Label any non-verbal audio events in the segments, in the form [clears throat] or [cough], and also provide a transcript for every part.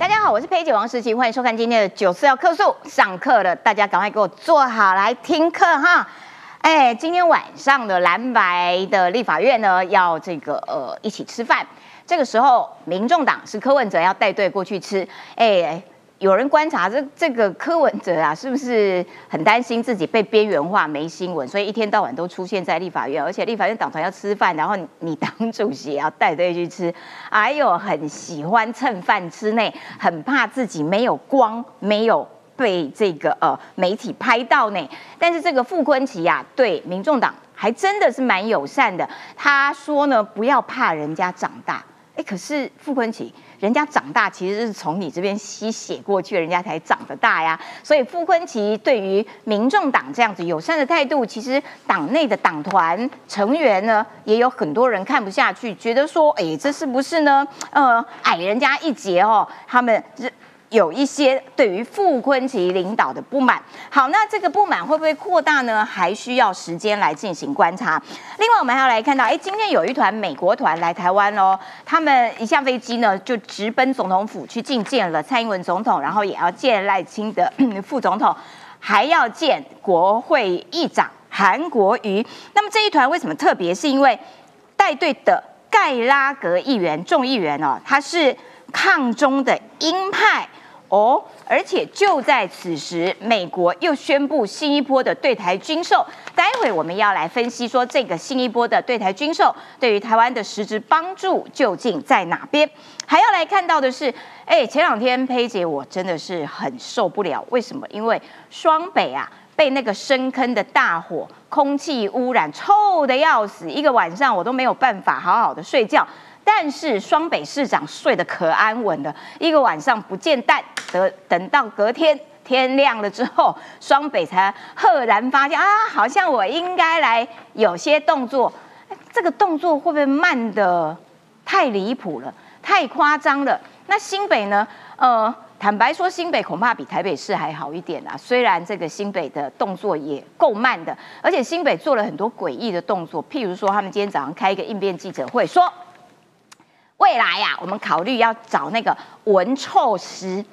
大家好，我是佩姐王诗琪，欢迎收看今天的九四要客诉。上课了，大家赶快给我坐好来听课哈。哎，今天晚上的蓝白的立法院呢，要这个呃一起吃饭。这个时候，民众党是柯文哲要带队过去吃。哎。有人观察这这个柯文哲啊，是不是很担心自己被边缘化、没新闻，所以一天到晚都出现在立法院，而且立法院党团要吃饭，然后你当主席也要带队去吃，哎呦，很喜欢蹭饭吃呢，很怕自己没有光，没有被这个呃媒体拍到呢。但是这个傅昆奇呀，对民众党还真的是蛮友善的，他说呢，不要怕人家长大。可是傅昆萁，人家长大其实是从你这边吸血过去，人家才长得大呀。所以傅昆萁对于民众党这样子友善的态度，其实党内的党团成员呢，也有很多人看不下去，觉得说，哎，这是不是呢？呃，矮人家一截哦，他们。有一些对于傅昆奇领导的不满，好，那这个不满会不会扩大呢？还需要时间来进行观察。另外，我们还要来看到，哎，今天有一团美国团来台湾哦，他们一下飞机呢，就直奔总统府去觐见了蔡英文总统，然后也要见赖清德副总统，还要见国会议长韩国瑜。那么这一团为什么特别？是因为带队的盖拉格议员众议员哦，他是抗中的鹰派。哦，而且就在此时，美国又宣布新一波的对台军售。待会我们要来分析说，这个新一波的对台军售对于台湾的实质帮助究竟在哪边？还要来看到的是，哎，前两天佩姐我真的是很受不了，为什么？因为双北啊被那个深坑的大火，空气污染臭的要死，一个晚上我都没有办法好好的睡觉。但是双北市长睡得可安稳了，一个晚上不见蛋，等等到隔天天亮了之后，双北才赫然发现啊，好像我应该来有些动作，这个动作会不会慢的太离谱了，太夸张了？那新北呢？呃，坦白说，新北恐怕比台北市还好一点啊。虽然这个新北的动作也够慢的，而且新北做了很多诡异的动作，譬如说，他们今天早上开一个应变记者会说。未来呀，我们考虑要找那个闻臭师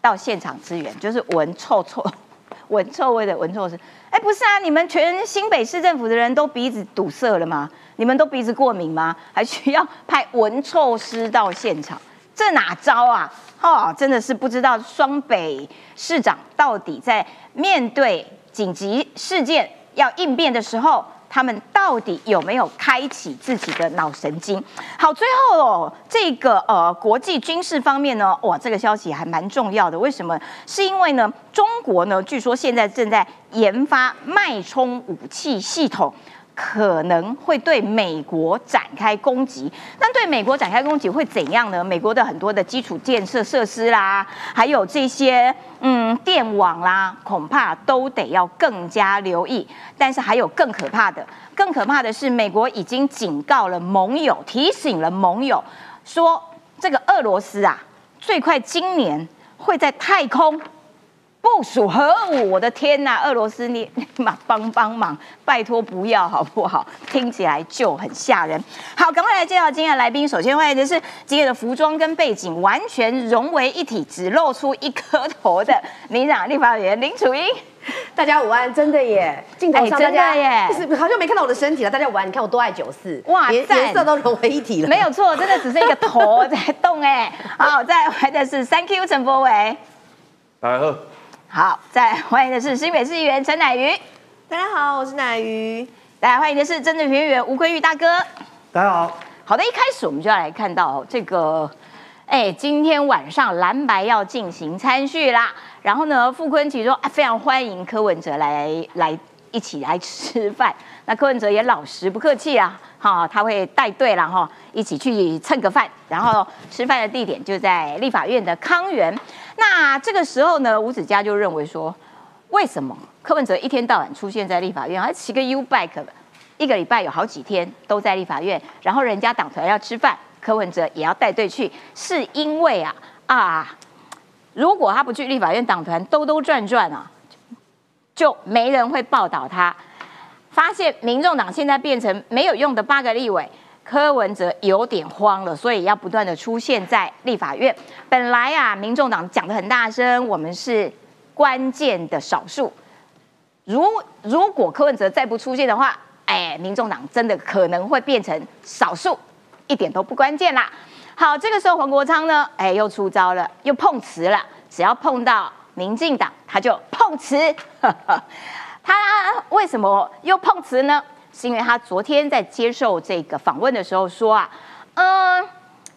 到现场支援，就是闻臭臭、[laughs] 闻臭味的闻臭师。哎，不是啊，你们全新北市政府的人都鼻子堵塞了吗？你们都鼻子过敏吗？还需要派闻臭师到现场？这哪招啊？哦，真的是不知道双北市长到底在面对紧急事件要应变的时候。他们到底有没有开启自己的脑神经？好，最后哦，这个呃国际军事方面呢，哇，这个消息还蛮重要的。为什么？是因为呢，中国呢，据说现在正在研发脉冲武器系统。可能会对美国展开攻击，那对美国展开攻击会怎样呢？美国的很多的基础建设设施啦，还有这些嗯电网啦，恐怕都得要更加留意。但是还有更可怕的，更可怕的是，美国已经警告了盟友，提醒了盟友，说这个俄罗斯啊，最快今年会在太空。部署核武，我的天呐！俄罗斯，你嘛帮帮忙，拜托不要好不好？听起来就很吓人。好，赶快来介绍今天的来宾。首先欢迎的是今天的服装跟背景完全融为一体，只露出一颗头的民长立法委员林楚英。大家午安，真的耶！镜头上真的耶，好像没看到我的身体了。大家午安，你看我多爱九四，哇，颜色都融为一体了。没有错，真的只是一个头在动哎。好，再来的是 Thank you 陈柏伟。大家好。好，再欢迎的是新北市议员陈乃瑜。大家好，我是乃瑜。来欢迎的是政治评论员吴坤玉大哥。大家好。好的，一开始我们就要来看到这个，哎，今天晚上蓝白要进行参叙啦。然后呢，傅坤奇说啊，非常欢迎柯文哲来来一起来吃饭。那柯文哲也老实不客气啊，哈，他会带队了哈，一起去蹭个饭。然后吃饭的地点就在立法院的康园。那这个时候呢，吴子嘉就认为说，为什么柯文哲一天到晚出现在立法院，还骑个 U bike，一个礼拜有好几天都在立法院，然后人家党团要吃饭，柯文哲也要带队去，是因为啊啊，如果他不去立法院，党团兜兜转转啊，就没人会报道他。发现民众党现在变成没有用的八个立委，柯文哲有点慌了，所以要不断的出现在立法院。本来啊，民众党讲的很大声，我们是关键的少数。如如果柯文哲再不出现的话，哎，民众党真的可能会变成少数，一点都不关键啦。好，这个时候黄国昌呢，哎，又出招了，又碰瓷了。只要碰到民进党，他就碰瓷。[laughs] 他为什么又碰瓷呢？是因为他昨天在接受这个访问的时候说啊，嗯，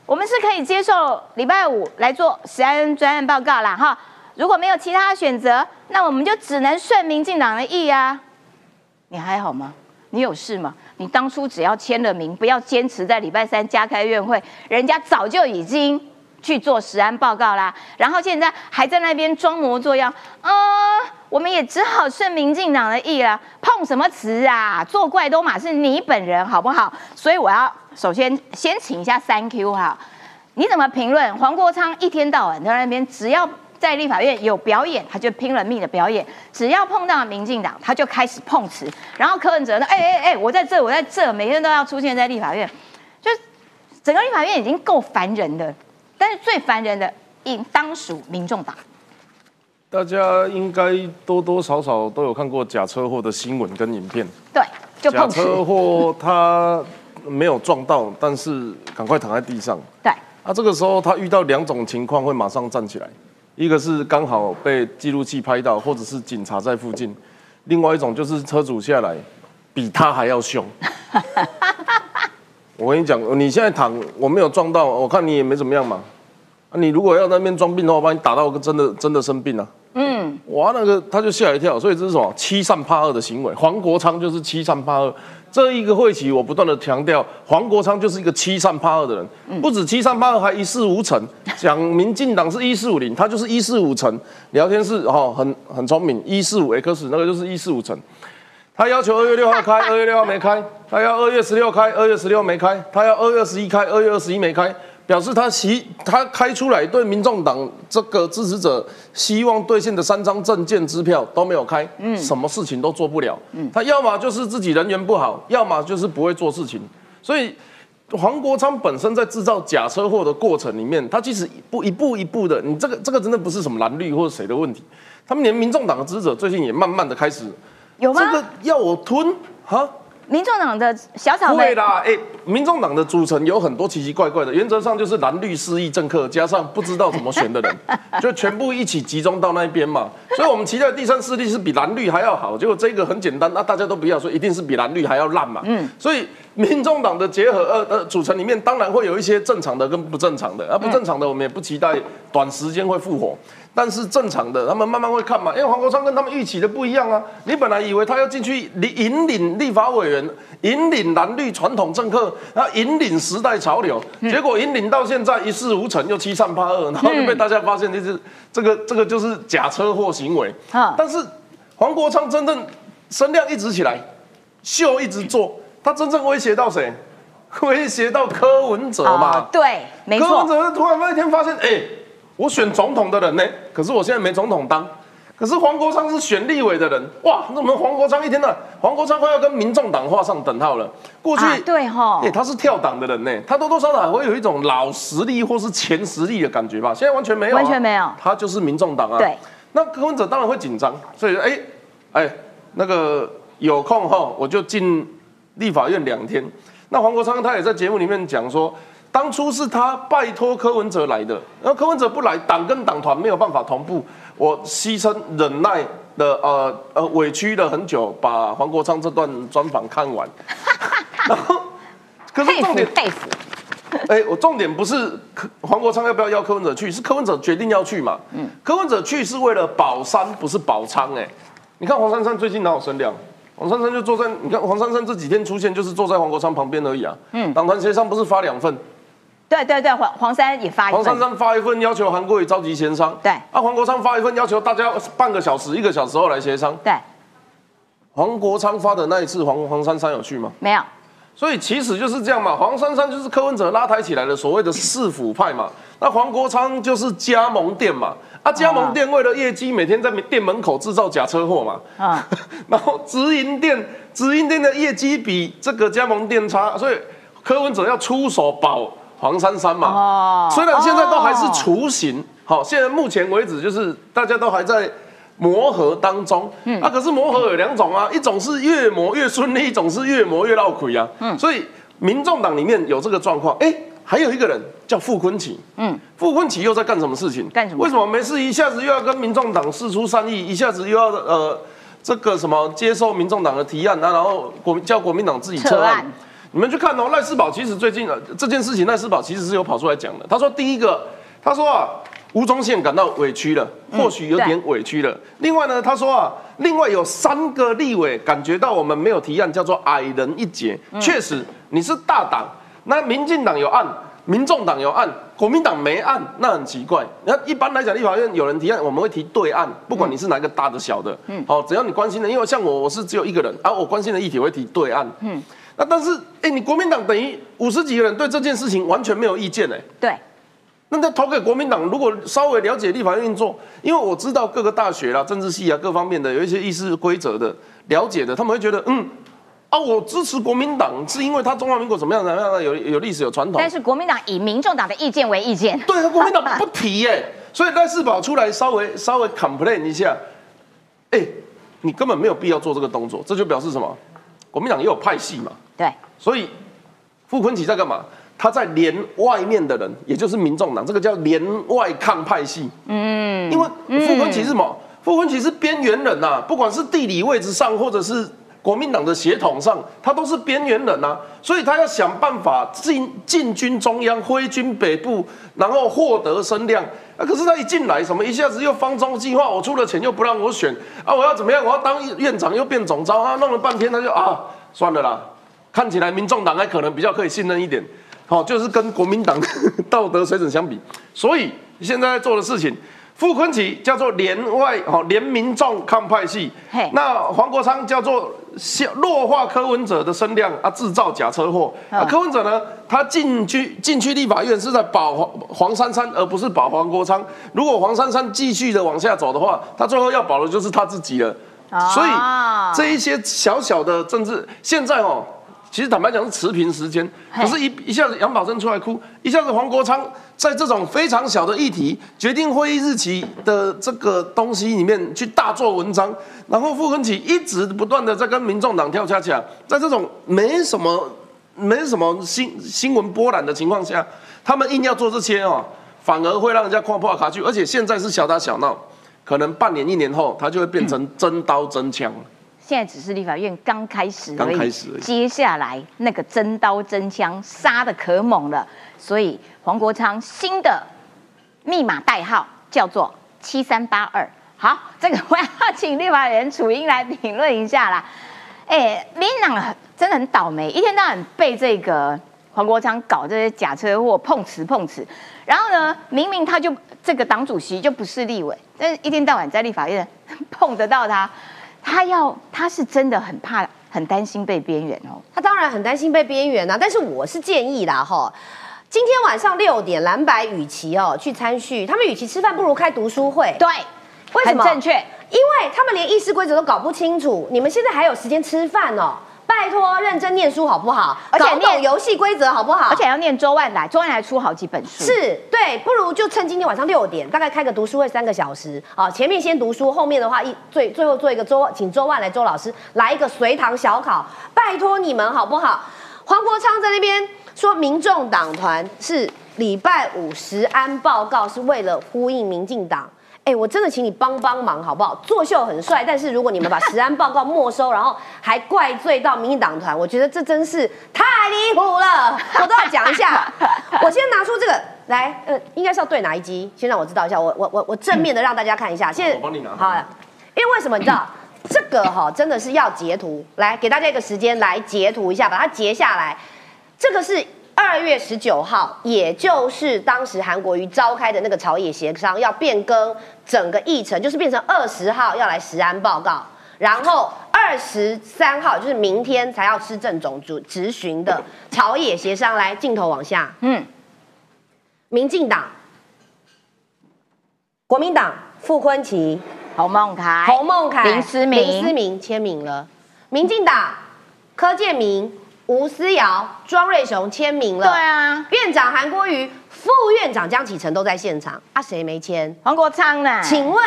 我们是可以接受礼拜五来做实案专案报告啦，哈。如果没有其他选择，那我们就只能顺民进党的意啊。你还好吗？你有事吗？你当初只要签了名，不要坚持在礼拜三加开院会，人家早就已经去做实案报告啦。然后现在还在那边装模作样，嗯，我们也只好顺民进党的意了。碰什么词啊？作怪都嘛是你本人，好不好？所以我要首先先请一下三 Q 哈，你怎么评论黄国昌一天到晚在那边只要。在立法院有表演，他就拼了命的表演。只要碰到民进党，他就开始碰瓷。然后柯文哲呢？哎哎哎，我在这，我在这，每天都要出现在立法院，就整个立法院已经够烦人的。但是最烦人的，应当属民众党。大家应该多多少少都有看过假车祸的新闻跟影片。对，就假车祸他没有撞到，但是赶快躺在地上。对，啊，这个时候他遇到两种情况会马上站起来。一个是刚好被记录器拍到，或者是警察在附近；另外一种就是车主下来，比他还要凶。[laughs] 我跟你讲，你现在躺，我没有撞到，我看你也没怎么样嘛。你如果要那边装病的话，我把你打到个真的真的生病了。嗯，哇，那个他就吓一跳，所以这是什么欺善怕恶的行为？黄国昌就是欺善怕恶。这一个会期，我不断的强调，黄国昌就是一个欺善怕恶的人，不止欺善怕恶，还一事无成。讲民进党是一四五零，他就是一四五成。聊天室哈很很聪明，一四五 X 那个就是一四五成。他要求二月六号开，二月六号没开；他要二月十六开，二月十六没开；他要二月二十一开，二月二十一没开。表示他希他开出来对民众党这个支持者希望兑现的三张证件支票都没有开，嗯，什么事情都做不了，嗯，他要么就是自己人缘不好，要么就是不会做事情。所以黄国昌本身在制造假车祸的过程里面，他其实一步一步一步的，你这个这个真的不是什么蓝绿或者谁的问题，他们连民众党的支持者最近也慢慢的开始有吗？这个要我吞哈？民众党的小草会啦，哎，民众党的组成有很多奇奇怪怪的，原则上就是蓝绿失意政客加上不知道怎么选的人，[laughs] 就全部一起集中到那边嘛。所以我们期待第三势力是比蓝绿还要好，结果这个很简单，那大家都不要说，一定是比蓝绿还要烂嘛。嗯，所以民众党的结合呃呃组成里面，当然会有一些正常的跟不正常的，而不正常的我们也不期待短时间会复活。但是正常的，他们慢慢会看嘛，因为黄国昌跟他们预期的不一样啊。你本来以为他要进去引领立法委员，引领蓝绿传统政客，然后引领时代潮流，结果引领到现在一事无成，又七善八恶，然后就被大家发现，就是这个这个就是假车祸行为。但是黄国昌真正声量一直起来，秀一直做，他真正威胁到谁？[laughs] 威胁到柯文哲嘛？对，没错。柯文哲突然那一天发现，哎。我选总统的人呢？可是我现在没总统当。可是黄国昌是选立委的人，哇！那我们黄国昌一天呢？黄国昌快要跟民众党画上等号了。过去对哈，哎，他是跳党的人呢，他多多少少会有一种老实力或是前实力的感觉吧？现在完全没有，完全没有。他就是民众党啊。对。那柯文哲当然会紧张，所以哎哎，那个有空哈，我就进立法院两天。那黄国昌他也在节目里面讲说。当初是他拜托柯文哲来的，然后柯文哲不来，党跟党团没有办法同步，我牺牲忍耐的呃呃委屈了很久，把黄国昌这段专访看完。[laughs] 然后，可是重点佩服。哎，我重点不是黄国昌要不要邀柯文哲去，是柯文哲决定要去嘛。嗯。柯文哲去是为了保山，不是保仓。哎，你看黄珊珊最近哪有声量？黄珊珊就坐在，你看黄珊珊这几天出现就是坐在黄国昌旁边而已啊。嗯。党团协商不是发两份？对对对，黄黄山也发一份，黄珊珊发一份要求韩国瑜召集协商，对，啊，黄国昌发一份要求大家半个小时、一个小时后来协商，对。黄国昌发的那一次，黄黄珊珊有去吗？没有。所以其实就是这样嘛，黄珊珊就是柯文哲拉抬起来的所谓的市府派嘛，那黄国昌就是加盟店嘛，啊，加盟店为了业绩，每天在店门口制造假车祸嘛，啊，[laughs] 然后直营店直营店的业绩比这个加盟店差，所以。柯文哲要出手保黄珊珊嘛。哦。虽然现在都还是雏形，好，现在目前为止就是大家都还在磨合当中。嗯。啊，可是磨合有两种啊，一种是越磨越顺利，一种是越磨越闹亏啊。嗯。所以民众党里面有这个状况，哎。还有一个人叫傅昆萁，嗯，傅昆萁又在干什么事情？干什么？为什么没事一下子又要跟民众党示出善意，一下子又要呃这个什么接受民众党的提案啊，然后国叫国民党自己撤案？你们去看哦，赖世宝其实最近这件事情，赖世宝其实是有跑出来讲的。他说第一个，他说啊，吴宗宪感到委屈了，或许有点委屈了。另外呢，他说啊，另外有三个立委感觉到我们没有提案，叫做矮人一截。确实，你是大党。那民进党有案，民众党有案，国民党没案，那很奇怪。那一般来讲，立法院有人提案，我们会提对案，不管你是哪个大的小的，嗯，好，只要你关心的，因为像我，我是只有一个人，啊，我关心的议题会提对案，嗯，那但是，哎，你国民党等于五十几个人对这件事情完全没有意见，哎，对，那他投给国民党，如果稍微了解立法院运作，因为我知道各个大学啦、政治系啊各方面的有一些议事规则的了解的，他们会觉得，嗯。啊，我支持国民党是因为他中华民国怎么样怎么样的有有历史有传统。但是国民党以民众党的意见为意见。对，国民党不提耶，所以赖世宝出来稍微稍微 complain 一下，哎，你根本没有必要做这个动作，这就表示什么？国民党也有派系嘛。对。所以傅昆萁在干嘛？他在连外面的人，也就是民众党，这个叫连外抗派系。嗯。因为傅昆萁是什么？傅昆萁是边缘人呐，不管是地理位置上，或者是。国民党的血统上，他都是边缘人呐，所以他要想办法进进军中央，挥军北部，然后获得声量。啊，可是他一进来，什么一下子又方中计划，我出了钱又不让我选啊，我要怎么样？我要当院长又变总招啊，弄了半天他就啊，算了啦。看起来民众党还可能比较可以信任一点，好，就是跟国民党 [laughs] 道德水准相比，所以现在在做的事情。傅昆萁叫做联外哦，联民众抗派系。那黄国昌叫做弱化柯文哲的声量啊，制造假车祸。啊，柯文哲呢，他进去进去立法院是在保黄黄珊珊，而不是保黄国昌。如果黄珊珊继续的往下走的话，他最后要保的就是他自己了。所以这一些小小的政治，现在哦。其实坦白讲是持平时间，可是，一一下子杨宝珍出来哭，一下子黄国昌在这种非常小的议题决定会议日期的这个东西里面去大做文章，然后傅昆萁一直不断的在跟民众党跳恰恰，在这种没什么没什么新新闻波澜的情况下，他们硬要做这些哦，反而会让人家跨破卡去，而且现在是小打小闹，可能半年一年后，他就会变成 [clears throat] 真刀真枪。现在只是立法院刚开始而已，接下来那个真刀真枪杀的可猛了，所以黄国昌新的密码代号叫做七三八二。好，这个我要请立法员楚英来评论一下啦。哎，民党真的很倒霉，一天到晚被这个黄国昌搞这些假车祸碰瓷碰瓷，然后呢，明明他就这个党主席就不是立委，但是一天到晚在立法院碰得到他。他要，他是真的很怕、很担心被边缘哦。他当然很担心被边缘啊，但是我是建议啦，哈，今天晚上六点，蓝白与其哦去参叙，他们与其吃饭，不如开读书会。对，为什么？正确，因为他们连议事规则都搞不清楚，你们现在还有时间吃饭哦。拜托，认真念书好不好？而且念游戏规则好不好？而且要念周万来，周万来出好几本书。是对，不如就趁今天晚上六点，大概开个读书会三个小时啊。前面先读书，后面的话一最最后做一个周，请周万来周老师来一个随堂小考。拜托你们好不好？黄国昌在那边说，民众党团是礼拜五十安报告是为了呼应民进党。哎，我真的请你帮帮忙好不好？作秀很帅，但是如果你们把实安报告没收，然后还怪罪到民进党团，我觉得这真是太离谱了。我都要讲一下。我先拿出这个来，呃，应该是要对哪一集？先让我知道一下。我我我我正面的让大家看一下。现在我帮你拿。好，因为为什么你知道这个哈，真的是要截图，来给大家一个时间来截图一下，把它截下来。这个是。二月十九号，也就是当时韩国瑜召开的那个朝野协商，要变更整个议程，就是变成二十号要来实安报告，然后二十三号就是明天才要吃政总主执询的朝野协商。来，镜头往下，嗯，民进党、国民党傅昆萁、侯孟凯、侯孟凯、林思明、林思明签名了，民进党柯建明。吴思瑶、庄瑞雄签名了。对啊，院长韩国瑜、副院长江启臣都在现场啊，谁没签？黄国昌呢？请问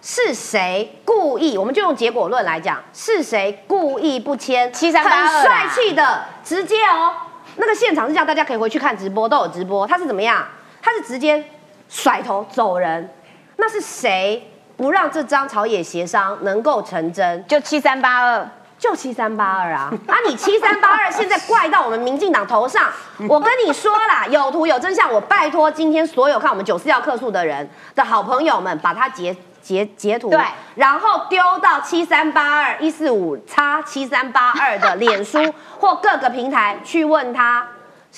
是谁故意？我们就用结果论来讲，是谁故意不签？七三八很帅气的，直接哦，那个现场是这样，大家可以回去看直播，都有直播。他是怎么样？他是直接甩头走人。那是谁不让这张朝野协商能够成真？就七三八二，就七三八二啊！啊，你七三八二现在怪到我们民进党头上，我跟你说啦，有图有真相，我拜托今天所有看我们九四要客诉的人的好朋友们，把它截截截图，对然后丢到七三八二一四五叉七三八二的脸书或各个平台去问他。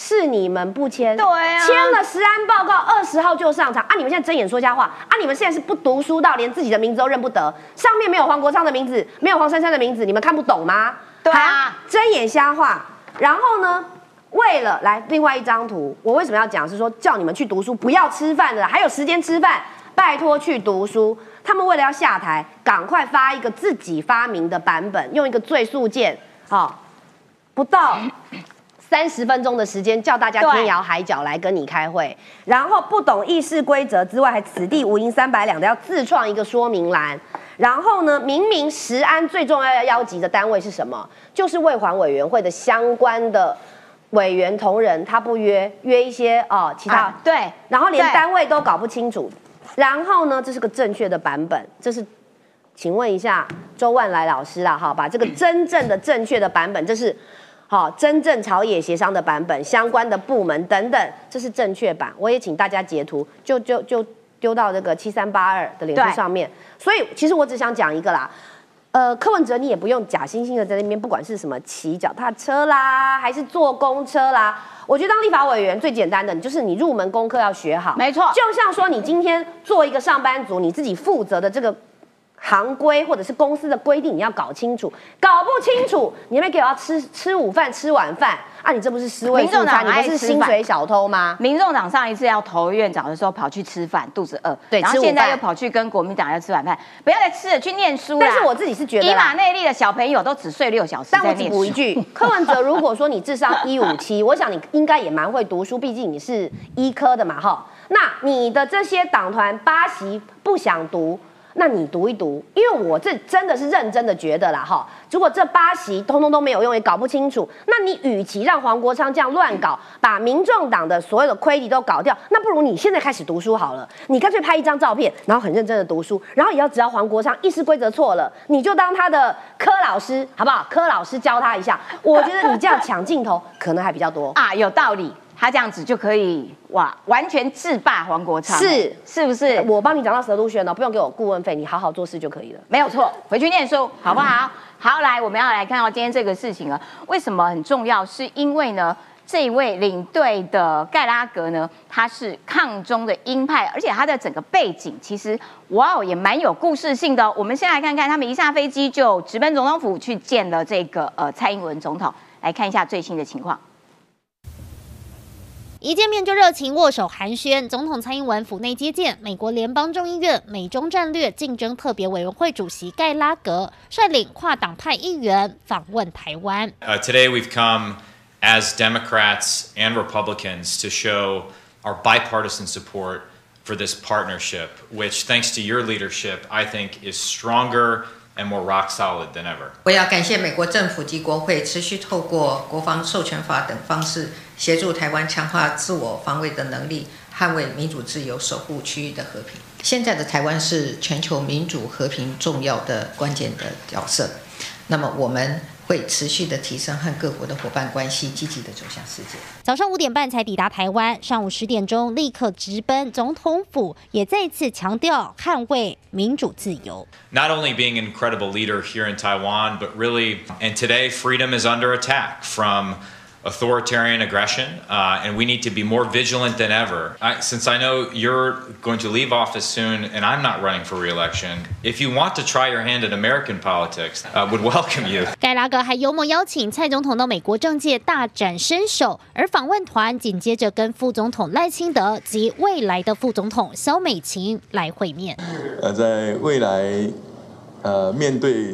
是你们不签，对啊签了实安报告，二十号就上场啊！你们现在睁眼说瞎话啊！你们现在是不读书到连自己的名字都认不得，上面没有黄国昌的名字，没有黄珊珊的名字，你们看不懂吗？对啊睁眼瞎话。然后呢，为了来另外一张图，我为什么要讲？是说叫你们去读书，不要吃饭的，还有时间吃饭，拜托去读书。他们为了要下台，赶快发一个自己发明的版本，用一个最速键，好、不到三十分钟的时间，叫大家天涯海角来跟你开会，然后不懂议事规则之外，还此地无银三百两的要自创一个说明栏。然后呢，明明食安最重要要邀集的单位是什么？就是卫环委员会的相关的委员同仁，他不约，约一些哦其他啊对，然后连单位都搞不清楚。然后呢，这是个正确的版本，这是，请问一下周万来老师啦，哈，把这个真正的正确的版本，这是好真正朝野协商的版本，相关的部门等等，这是正确版。我也请大家截图，就就就丢到这个七三八二的脸书上面。所以其实我只想讲一个啦，呃，柯文哲你也不用假惺惺的在那边，不管是什么骑脚踏车啦，还是坐公车啦，我觉得当立法委员最简单的，你就是你入门功课要学好。没错就像说你今天做一个上班族，你自己负责的这个。行规或者是公司的规定，你要搞清楚，搞不清楚，你们给我要吃吃午饭、吃晚饭啊？你这不是尸位民众党素餐，你不是薪水小偷吗？民众党上一次要投院长的时候，跑去吃饭，肚子饿，对然后现在又跑去跟国民党要吃晚饭，不要再吃了，去念书啦。但是我自己是觉得以马啦，内利的小朋友都只睡六小时，但我只补一句，柯文哲，如果说你智商一五七，我想你应该也蛮会读书，毕竟你是医科的嘛，哈。那你的这些党团八席不想读，那你读一读，因为我这真的是认真的觉得啦，哈。如果这八席通通都没有用，也搞不清楚，那你与其让黄国昌这样乱搞，把民众党的所有的亏底都搞掉，那不如你现在开始读书好了。你干脆拍一张照片，然后很认真的读书，然后也要只要黄国昌议事规则错了，你就当他的柯老师，好不好？柯老师教他一下，我觉得你这样抢镜头可能还比较多。啊，有道理，他这样子就可以哇，完全制霸黄国昌，是是不是？我帮你讲到蛇路轩了，不用给我顾问费，你好好做事就可以了。没有错，回去念书好不好？好，来，我们要来看到今天这个事情了。为什么很重要？是因为呢，这一位领队的盖拉格呢，他是抗中的鹰派，而且他的整个背景其实哇哦也蛮有故事性的哦、我们先来看看，他们一下飞机就直奔总统府去见了这个呃蔡英文总统，来看一下最新的情况。一见面就热情握手寒暄，总统蔡英文府内接见美国联邦众议院美中战略竞争特别委员会主席盖拉格，率领跨党派议员访问台湾。Uh, today, we've come as Democrats and Republicans to show our bipartisan support for this partnership, which, thanks to your leadership, I think is stronger and more rock solid than ever. 我要感谢美国政府及国会持续透过国防授权法等方式，协助台湾强化自我防卫的能力，捍卫民主自由，守护区域的和平。现在的台湾是全球民主和平重要的关键的角色，那么我们会持续的提升和各国的伙伴关系，积极的走向世界。早上五点半才抵达台湾，上午十点钟立刻直奔总统府，也再次强调捍卫民主自由。Not only being an incredible leader here in Taiwan, but really, and today, freedom is under attack from authoritarian aggression, uh, and we need to be more vigilant than ever. I, since I know you're going to leave office soon, and I'm not running for reelection, if you want to try your hand at American politics, uh, would welcome [laughs] you. 盖拉格还幽默邀请蔡总统到美国政界大展身手，而访问团紧接着跟副总统赖清德及未来的副总统萧美琴来会面。呃，在未来，呃，面对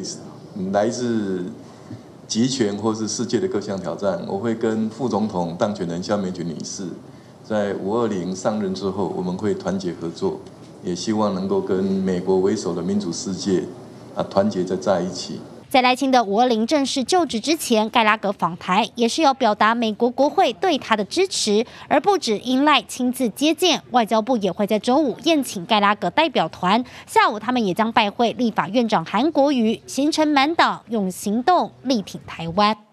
来自 集权或是世界的各项挑战，我会跟副总统当选人肖美琴女士，在五二零上任之后，我们会团结合作，也希望能够跟美国为首的民主世界啊团结在在一起。在赖清德五二零正式就职之前，盖拉格访台也是要表达美国国会对他的支持，而不止英赖亲自接见，外交部也会在周五宴请盖拉格代表团，下午他们也将拜会立法院长韩国瑜，形成满党用行动力挺台湾。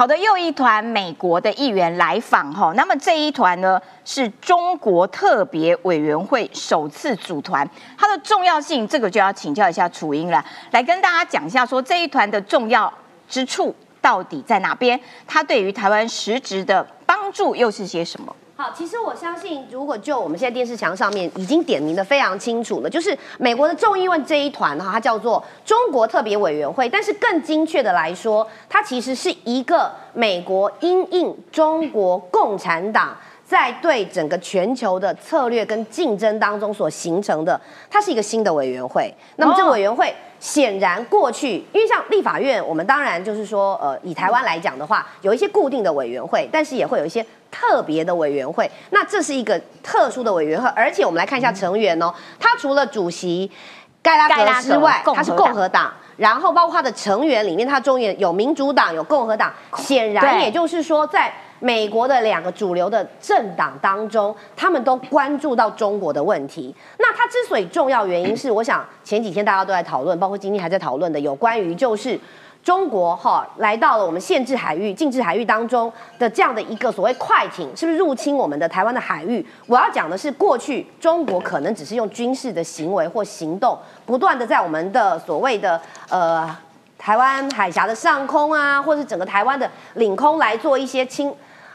好的，又一团美国的议员来访哈，那么这一团呢是中国特别委员会首次组团，它的重要性，这个就要请教一下楚英了，来跟大家讲一下，说这一团的重要之处到底在哪边？它对于台湾实质的帮助又是些什么？好，其实我相信，如果就我们现在电视墙上面已经点名的非常清楚了，就是美国的众议院这一团哈，它叫做中国特别委员会，但是更精确的来说，它其实是一个美国因应中国共产党在对整个全球的策略跟竞争当中所形成的，它是一个新的委员会。那么这个委员会显然过去，因为像立法院，我们当然就是说，呃，以台湾来讲的话，有一些固定的委员会，但是也会有一些。特别的委员会，那这是一个特殊的委员会，而且我们来看一下成员哦，他除了主席盖拉格之外，他是共和党，然后包括他的成员里面，他中间有民主党，有共和党，显然也就是说，在美国的两个主流的政党当中，他们都关注到中国的问题。那它之所以重要，原因是我想前几天大家都在讨论，包括今天还在讨论的，有关于就是。中国哈来到了我们限制海域、禁制海域当中的这样的一个所谓快艇，是不是入侵我们的台湾的海域？我要讲的是，过去中国可能只是用军事的行为或行动，不断的在我们的所谓的呃台湾海峡的上空啊，或者是整个台湾的领空来做一些侵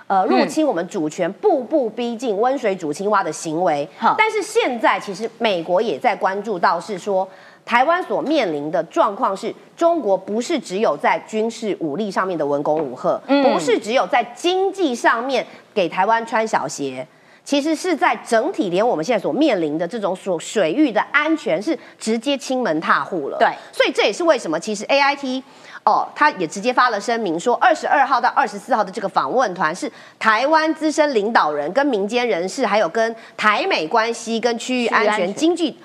呃入侵我们主权、步步逼近温水煮青蛙的行为。但是现在其实美国也在关注到是说。台湾所面临的状况是，中国不是只有在军事武力上面的文攻武赫，不是只有在经济上面给台湾穿小鞋，其实是在整体连我们现在所面临的这种所水域的安全是直接亲门踏户了。对，所以这也是为什么其实 A I T 哦，他也直接发了声明说，二十二号到二十四号的这个访问团是台湾资深领导人、跟民间人士，还有跟台美关系、跟区域安全、经济。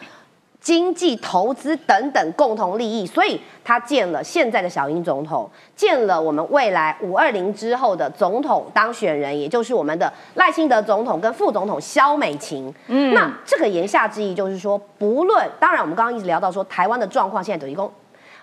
经济投资等等共同利益，所以他见了现在的小英总统，见了我们未来五二零之后的总统当选人，也就是我们的赖清德总统跟副总统萧美琴。嗯，那这个言下之意就是说，不论当然我们刚刚一直聊到说台湾的状况，现在等于共。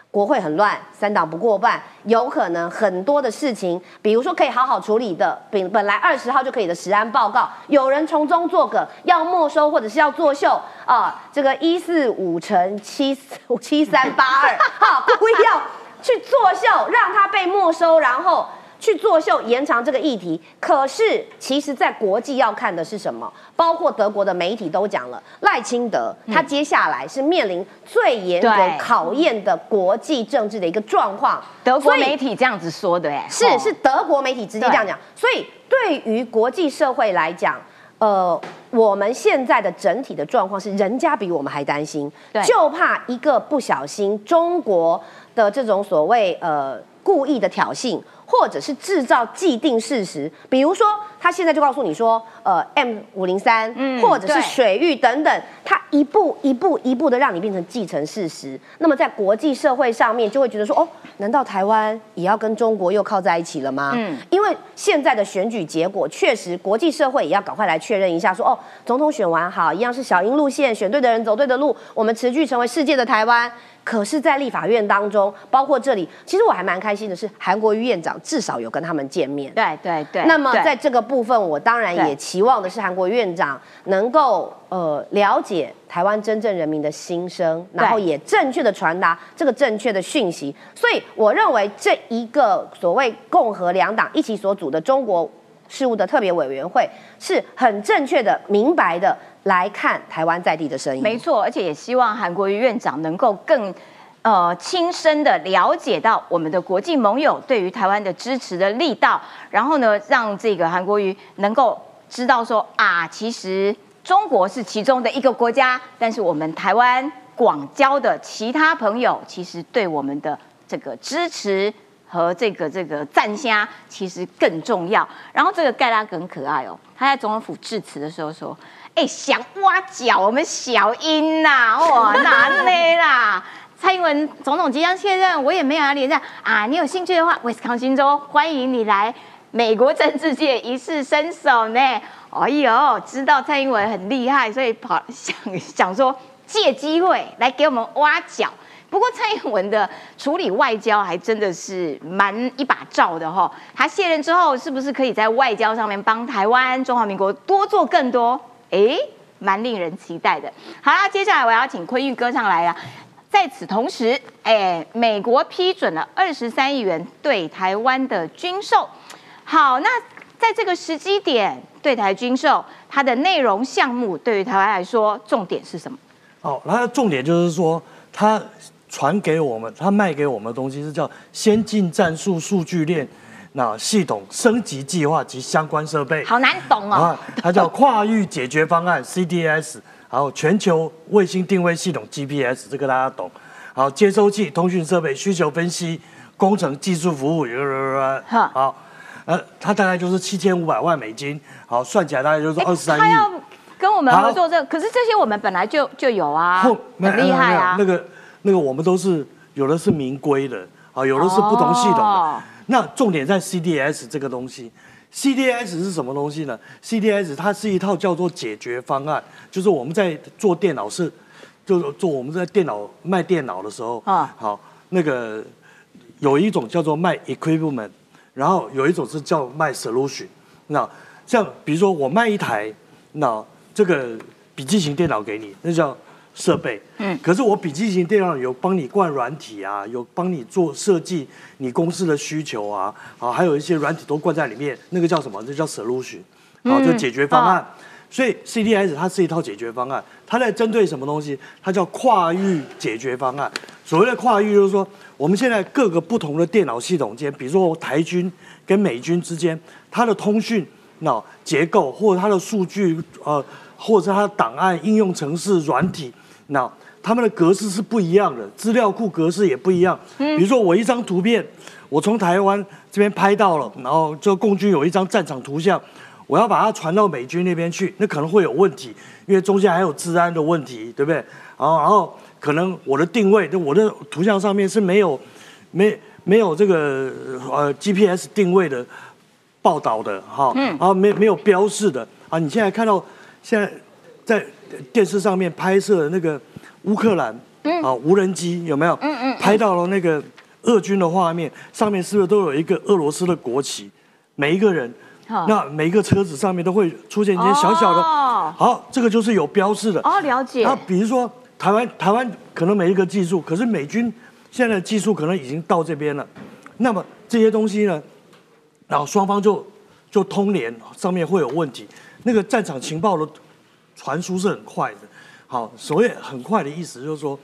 国会很乱，三党不过半，有可能很多的事情，比如说可以好好处理的，本本来二十号就可以的实案报告，有人从中作梗，要没收或者是要作秀啊，这个一四五乘七七三八二，[laughs] 哈，故意要去作秀，让它被没收，然后。去作秀延长这个议题，可是其实，在国际要看的是什么？包括德国的媒体都讲了，赖清德他接下来是面临最严格考验的国际政治的一个状况。德国媒体这样子说的，哎，是是德国媒体直接这样讲。所以对于国际社会来讲，呃，我们现在的整体的状况是，人家比我们还担心，就怕一个不小心，中国的这种所谓呃故意的挑衅。或者是制造既定事实，比如说他现在就告诉你说，呃，M 五零三，或者是水域等等，他一步一步一步的让你变成既成事实。那么在国际社会上面就会觉得说，哦，难道台湾也要跟中国又靠在一起了吗？嗯，因为现在的选举结果确实，国际社会也要赶快来确认一下，说，哦，总统选完好，一样是小英路线，选对的人走对的路，我们持续成为世界的台湾。可是，在立法院当中，包括这里，其实我还蛮开心的是，韩国瑜院长至少有跟他们见面。对对对。那么，在这个部分，我当然也期望的是，韩国院长能够呃了解台湾真正人民的心声，然后也正确的传达这个正确的讯息。所以，我认为这一个所谓共和两党一起所组的中国事务的特别委员会，是很正确的、明白的。来看台湾在地的声音，没错，而且也希望韩国瑜院长能够更，呃，亲身的了解到我们的国际盟友对于台湾的支持的力道，然后呢，让这个韩国瑜能够知道说啊，其实中国是其中的一个国家，但是我们台湾广交的其他朋友，其实对我们的这个支持和这个这个战虾其实更重要。然后这个盖拉格很可爱哦，他在总统府致辞的时候说：“哎，想挖角我们小英呐，哇，难嘞啦！蔡英文总统即将卸任，我也没有要连任啊。你有兴趣的话，威斯康星州欢迎你来美国政治界一试身手呢。哎呦，知道蔡英文很厉害，所以跑想想说借机会来给我们挖角。”不过蔡英文的处理外交还真的是蛮一把照的哈，他卸任之后是不是可以在外交上面帮台湾中华民国多做更多？哎，蛮令人期待的。好啦，接下来我要请坤玉哥上来了。在此同时，哎，美国批准了二十三亿元对台湾的军售。好，那在这个时机点对台军售，它的内容项目对于台湾来说，重点是什么？哦，它的重点就是说它。传给我们，它卖给我们的东西是叫先进战术数据链，那系统升级计划及相关设备，好难懂哦。它叫跨域解决方案 CDS，然后全球卫星定位系统 GPS，这个大家懂。好，接收器、通讯设备、需求分析、工程技术服务，好，呃，它大概就是七千五百万美金，好，算起来大概就是二十三亿。他要跟我们合作这，可是这些我们本来就就有啊，很厉害啊，那个。那个我们都是有的是民规的啊，有的是不同系统的。那重点在 CDS 这个东西，CDS 是什么东西呢？CDS 它是一套叫做解决方案，就是我们在做电脑是，就是做我们在电脑卖电脑的时候啊，好，那个有一种叫做卖 equipment，然后有一种是叫卖 solution。那像比如说我卖一台那这个笔记型电脑给你，那叫。设备，嗯，可是我笔记型电脑有帮你灌软体啊，有帮你做设计，你公司的需求啊，啊，还有一些软体都灌在里面，那个叫什么？这叫 solution，好，就解决方案。所以 CDS 它是一套解决方案，它在针对什么东西？它叫跨域解决方案。所谓的跨域，就是说我们现在各个不同的电脑系统间，比如说台军跟美军之间，它的通讯那结构，或者它的数据，呃，或者它的档案、应用程式、软体。那他们的格式是不一样的，资料库格式也不一样。比如说我一张图片，我从台湾这边拍到了，然后这个共军有一张战场图像，我要把它传到美军那边去，那可能会有问题，因为中间还有治安的问题，对不对？然后然后可能我的定位，就我的图像上面是没有没没有这个呃 GPS 定位的报道的哈，然后没没有标示的啊。你现在看到现在在。电视上面拍摄的那个乌克兰啊无人机有没有？嗯嗯，拍到了那个俄军的画面，上面是不是都有一个俄罗斯的国旗？每一个人，那每一个车子上面都会出现一些小小的。好，这个就是有标志的。哦，了解。那比如说台湾，台湾可能每一个技术，可是美军现在的技术可能已经到这边了。那么这些东西呢，然后双方就就通联，上面会有问题。那个战场情报的。传输是很快的，好，所谓很快的意思就是说，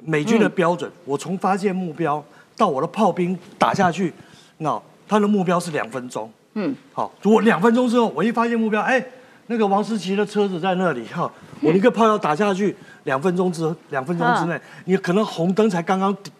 美军的标准，我从发现目标到我的炮兵打下去，那他的目标是两分钟，嗯，好，如果两分钟之后我一发现目标，哎，那个王思琪的车子在那里，哈，我一个炮要打下去，两分钟之两分钟之内，你可能红灯才刚刚顶，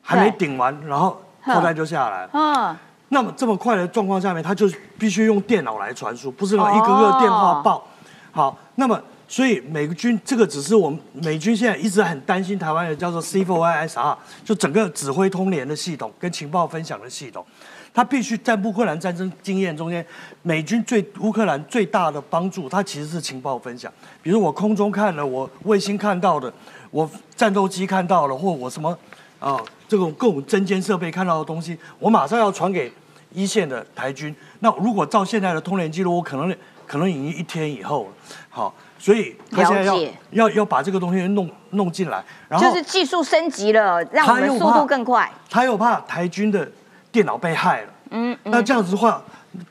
还没顶完，然后炮弹就下来，嗯，那么这么快的状况下面，他就必须用电脑来传输，不是那一个个电话报。好，那么所以美军这个只是我们美军现在一直很担心台湾的叫做 C4ISR，就整个指挥通联的系统跟情报分享的系统，它必须在乌克兰战争经验中间，美军最乌克兰最大的帮助，它其实是情报分享。比如我空中看了，我卫星看到的，我战斗机看到了，或我什么啊这种各种侦监设备看到的东西，我马上要传给一线的台军。那如果照现在的通联记录，我可能。可能已经一天以后了，好，所以他现在要要要把这个东西弄弄进来，然后就是技术升级了，让我们速度更快。他又怕台军的电脑被害了，嗯，那这样子的话，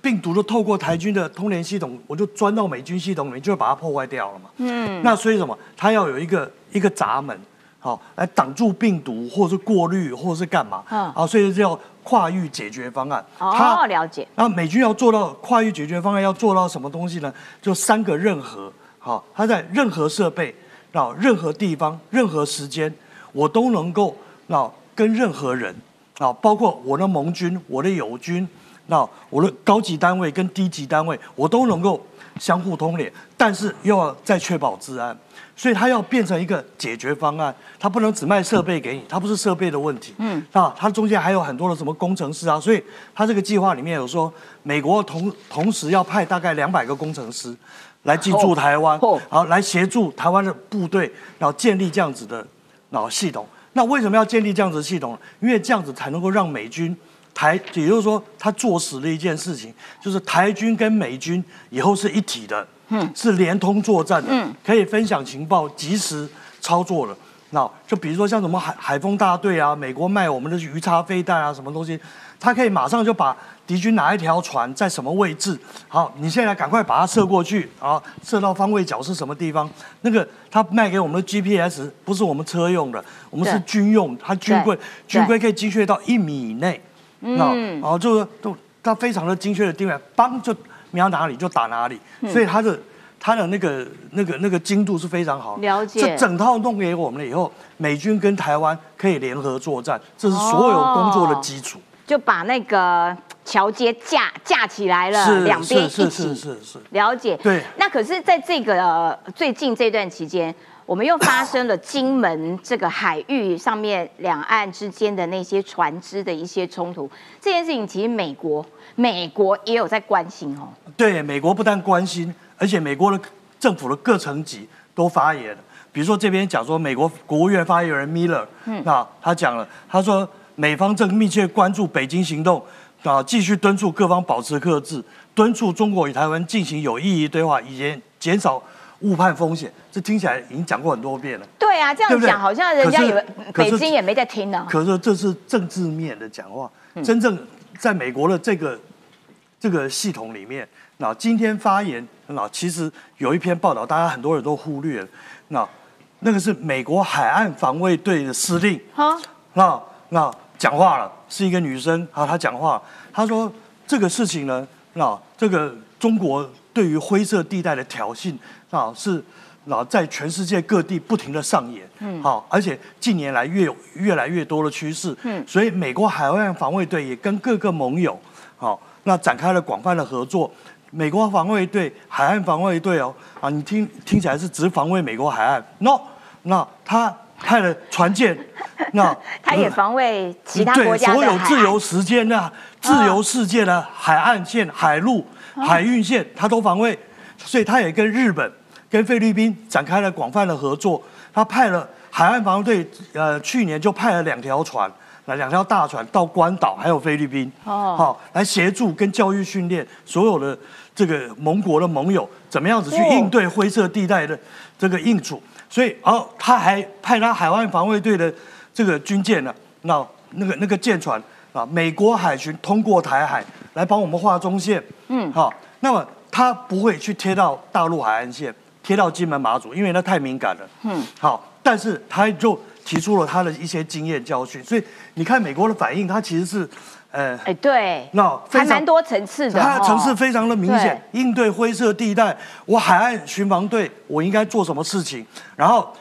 病毒就透过台军的通联系统，我就钻到美军系统里面，就会把它破坏掉了嘛。嗯，那所以什么？他要有一个一个闸门，好来挡住病毒，或者是过滤，或者是干嘛？嗯，啊，所以叫。跨域解决方案，哦，了解。那美军要做到跨域解决方案，要做到什么东西呢？就三个任何，好，它在任何设备、啊任何地方、任何时间，我都能够啊跟任何人，啊，包括我的盟军、我的友军，那我的高级单位跟低级单位，我都能够相互通联，但是又要再确保治安，所以它要变成一个解决方案，它不能只卖设备给你，它不是设备的问题，嗯，啊，它中间还有很多的什么工程师啊，所以它这个计划里面有说，美国同同时要派大概两百个工程师来进驻台湾，然后来协助台湾的部队，然后建立这样子的脑系统。那为什么要建立这样子的系统？因为这样子才能够让美军台，也就是说，他做实了一件事情，就是台军跟美军以后是一体的，嗯，是连通作战的，嗯，可以分享情报，及时操作了。那就比如说像什么海海风大队啊，美国卖我们的鱼叉飞弹啊，什么东西，他可以马上就把敌军哪一条船在什么位置，好，你现在赶快把它射过去啊，射到方位角是什么地方？那个他卖给我们的 GPS 不是我们车用的，我们是军用，它军规军规可以精确到一米以内，那然后就是都它非常的精确的定位，帮就瞄哪里就打哪里，所以它的。它的那个、那个、那个精度是非常好。了解。这整套弄给我们了以后，美军跟台湾可以联合作战，这是所有工作的基础。就把那个桥接架架起来了，两边一起。是是是是。了解。对。那可是，在这个最近这段期间，我们又发生了金门这个海域上面两岸之间的那些船只的一些冲突。这件事情其实美国美国也有在关心哦。对，美国不但关心。而且美国的政府的各层级都发言了，比如说这边讲说，美国国务院发言人 Miller，那他讲了，他说美方正密切关注北京行动，啊，继续敦促各方保持克制，敦促中国与台湾进行有意义对话，以及减少误判风险。这听起来已经讲过很多遍了。对啊，这样讲好像人家以为北京也没在听呢。可是这是政治面的讲话，真正在美国的这个这个系统里面。那今天发言，那其实有一篇报道，大家很多人都忽略了。那那个是美国海岸防卫队的司令，好，那那讲话了，是一个女生啊，她讲话，她说这个事情呢，那这个中国对于灰色地带的挑衅啊，是那在全世界各地不停的上演，嗯，好，而且近年来越有越来越多的趋势，嗯，所以美国海岸防卫队也跟各个盟友，好，那展开了广泛的合作。美国防卫队、海岸防卫队哦，啊，你听听起来是只防卫美国海岸？No，那他派了船舰，那 [laughs] 他也防卫其他国家的所有自由时间的、自由世界的海岸线、海路、海运线，他都防卫。所以他也跟日本、跟菲律宾展开了广泛的合作。他派了海岸防卫队，呃，去年就派了两条船。那两条大船到关岛，还有菲律宾，哦，好，来协助跟教育训练所有的这个盟国的盟友，怎么样子去应对灰色地带的这个应处。所以，哦，他还派他海岸防卫队的这个军舰呢，那那个那个舰船啊，美国海巡通过台海来帮我们画中线，嗯，好，那么他不会去贴到大陆海岸线，贴到金门马祖，因为那太敏感了，嗯，好，但是他就。提出了他的一些经验教训，所以你看美国的反应，它其实是，呃，哎，对，那还蛮多层次的，它的层次非常的明显。应对灰色地带，我海岸巡防队我应该做什么事情？然后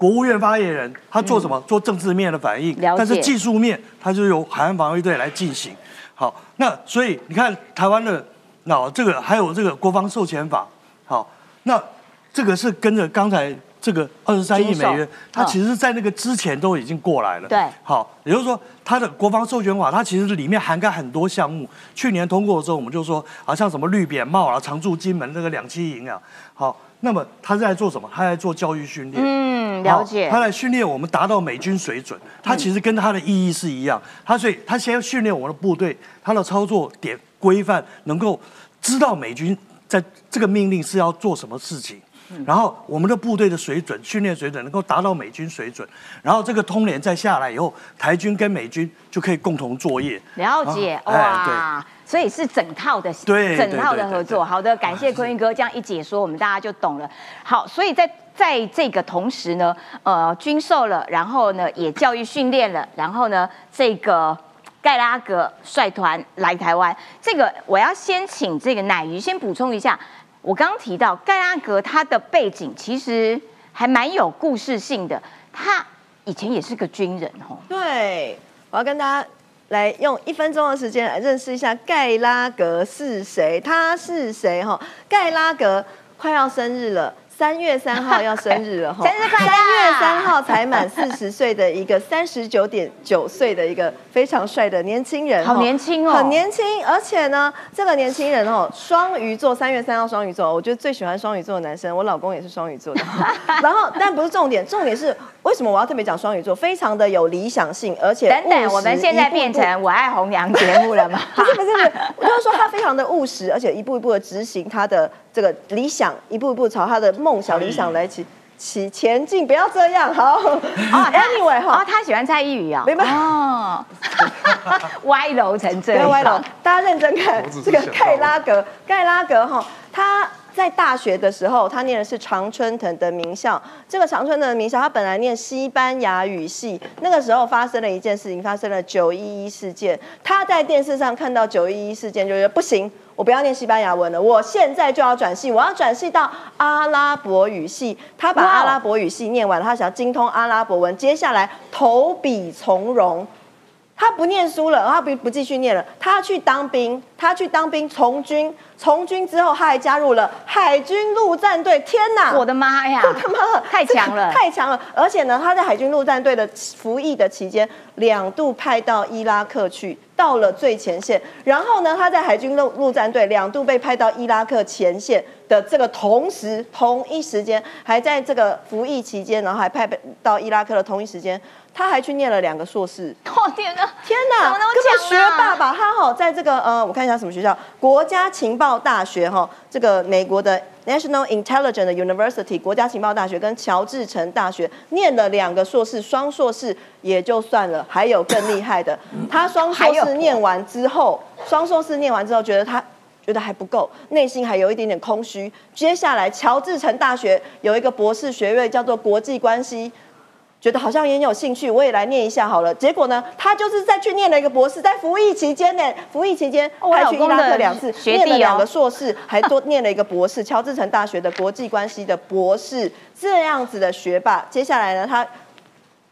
国务院发言人他做什么？做政治面的反应，但是技术面他就由海岸防卫队来进行。好，那所以你看台湾的那这个还有这个国防授权法，好，那这个是跟着刚才。这个二十三亿美元，它其实，在那个之前都已经过来了。对，好，也就是说，它的国防授权法，它其实里面涵盖很多项目。去年通过的时候，我们就说，啊，像什么绿扁帽啊、常驻金门那个两栖营啊，好，那么他在做什么？他在做教育训练。嗯，了解。他来训练我们达到美军水准。他其实跟他的意义是一样。他所以，他先要训练我们的部队，他的操作点规范，能够知道美军在这个命令是要做什么事情。然后我们的部队的水准、训练水准能够达到美军水准，然后这个通联再下来以后，台军跟美军就可以共同作业。了解哇，所以是整套的，对，整套的合作。好的，感谢坤云哥这样一解说，我们大家就懂了。好，所以在在这个同时呢，呃，军售了，然后呢也教育训练了，然后呢这个盖拉格率团来台湾，这个我要先请这个奶鱼先补充一下。我刚刚提到盖拉格，他的背景其实还蛮有故事性的。他以前也是个军人哦。对，我要跟大家来用一分钟的时间来认识一下盖拉格是谁？他是谁？哈，盖拉格快要生日了。三月三号要生日了哈，[laughs] 生日快乐！三月三号才满四十岁的一个三十九点九岁的一个非常帅的年轻人，好年轻哦，很年轻，而且呢，这个年轻人哦，双鱼座，三月三号双鱼座，我觉得最喜欢双鱼座的男生，我老公也是双鱼座的。[laughs] 然后，但不是重点，重点是为什么我要特别讲双鱼座？非常的有理想性，而且等等，我们现在变成我爱红娘节目了吗？[laughs] 不是不是不是，我就是说他非常的务实，而且一步一步的执行他的这个理想，一步一步朝他的梦。梦想理想来起起前进，不要这样好。[laughs] 啊，Anyway 哈，哦，他喜欢蔡依宇啊，明白？哦，歪楼成这样，歪楼。大家认真看这个盖拉格，盖拉格哈，他在大学的时候，他念的是常春藤的名校。这个常春藤的名校，他本来念西班牙语系。那个时候发生了一件事情，发生了九一一事件。他在电视上看到九一一事件，就觉得不行。我不要念西班牙文了，我现在就要转系，我要转系到阿拉伯语系。他把阿拉伯语系念完了，他想要精通阿拉伯文，接下来投笔从戎。他不念书了，他不不继续念了，他去当兵，他去当兵从军，从军之后他还加入了海军陆战队。天哪，我的妈呀，我的妈，太强了，[laughs] 太强了！而且呢，他在海军陆战队的服役的期间，两度派到伊拉克去，到了最前线。然后呢，他在海军陆陆战队两度被派到伊拉克前线的这个同时，同一时间还在这个服役期间，然后还派到伊拉克的同一时间。他还去念了两个硕士，哦天哪，天哪，根本学霸吧？他哈在这个呃，我看一下什么学校，国家情报大学哈，这个美国的 National Intelligence University 国家情报大学跟乔治城大学念了两个硕士，双硕士也就算了，还有更厉害的，[coughs] 他双硕士念完之后，双硕士念完之后，觉得他觉得还不够，内心还有一点点空虚。接下来乔治城大学有一个博士学位叫做国际关系。觉得好像也有兴趣，我也来念一下好了。结果呢，他就是再去念了一个博士，在服役期间呢，服役期间还去伊拉克两次，念了两个硕士，还多 [laughs] 念了一个博士，乔治城大学的国际关系的博士，这样子的学霸。接下来呢，他。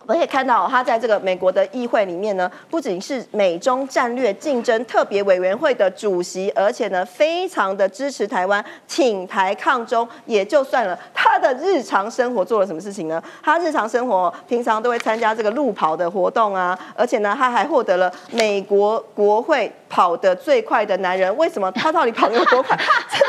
我可以看到，他在这个美国的议会里面呢，不仅是美中战略竞争特别委员会的主席，而且呢，非常的支持台湾，挺台抗中也就算了。他的日常生活做了什么事情呢？他日常生活平常都会参加这个路跑的活动啊，而且呢，他还获得了美国国会跑得最快的男人。为什么？他到底跑得有多快？[laughs] 真的，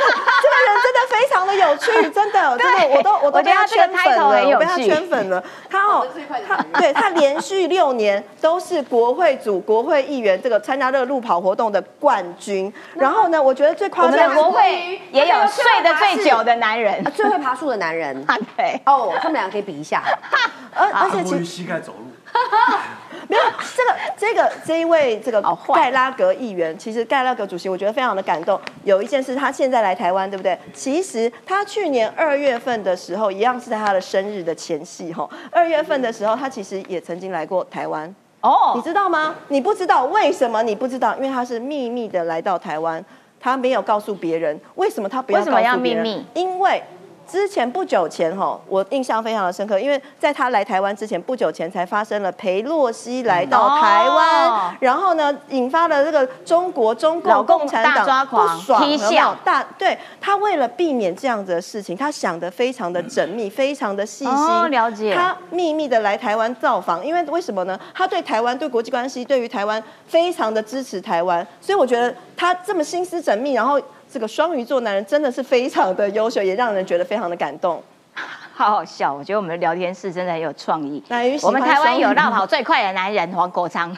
的非常的有趣，[laughs] 真的，真的，我都我都被他圈粉了，我被他圈粉了。他哦，他。对他连续六年都是国会组国会议员这个参加这个路跑活动的冠军。然后呢，我觉得最夸张的国会也有睡得最久的男人，最会爬树的男人。[laughs] 对，哦，他们两个可以比一下。[laughs] 而而且其实膝盖走路。[laughs] 没有这个这个这一位这个盖拉格议员，其实盖拉格主席我觉得非常的感动。有一件事，他现在来台湾，对不对？其实他去年二月份的时候，一样是在他的生日的前夕，哈。二月份的时候，他其实也曾经来过台湾。哦，你知道吗？你不知道为什么？你不知道，因为他是秘密的来到台湾，他没有告诉别人。为什么他不要？为什么要秘密？因为。之前不久前哈，我印象非常的深刻，因为在他来台湾之前不久前才发生了裴洛西来到台湾，然后呢引发了这个中国中共共产党不爽，有没有？大对他为了避免这样子的事情，他想的非常的缜密，非常的细心，了解。他秘密的来台湾造访，因为为什么呢？他对台湾对国际关系对于台湾非常的支持台湾，所以我觉得他这么心思缜密，然后。这个双鱼座男人真的是非常的优秀，也让人觉得非常的感动。[laughs] 好好笑，我觉得我们的聊天室真的很有创意。我们台湾有绕跑最快的男人黄国昌，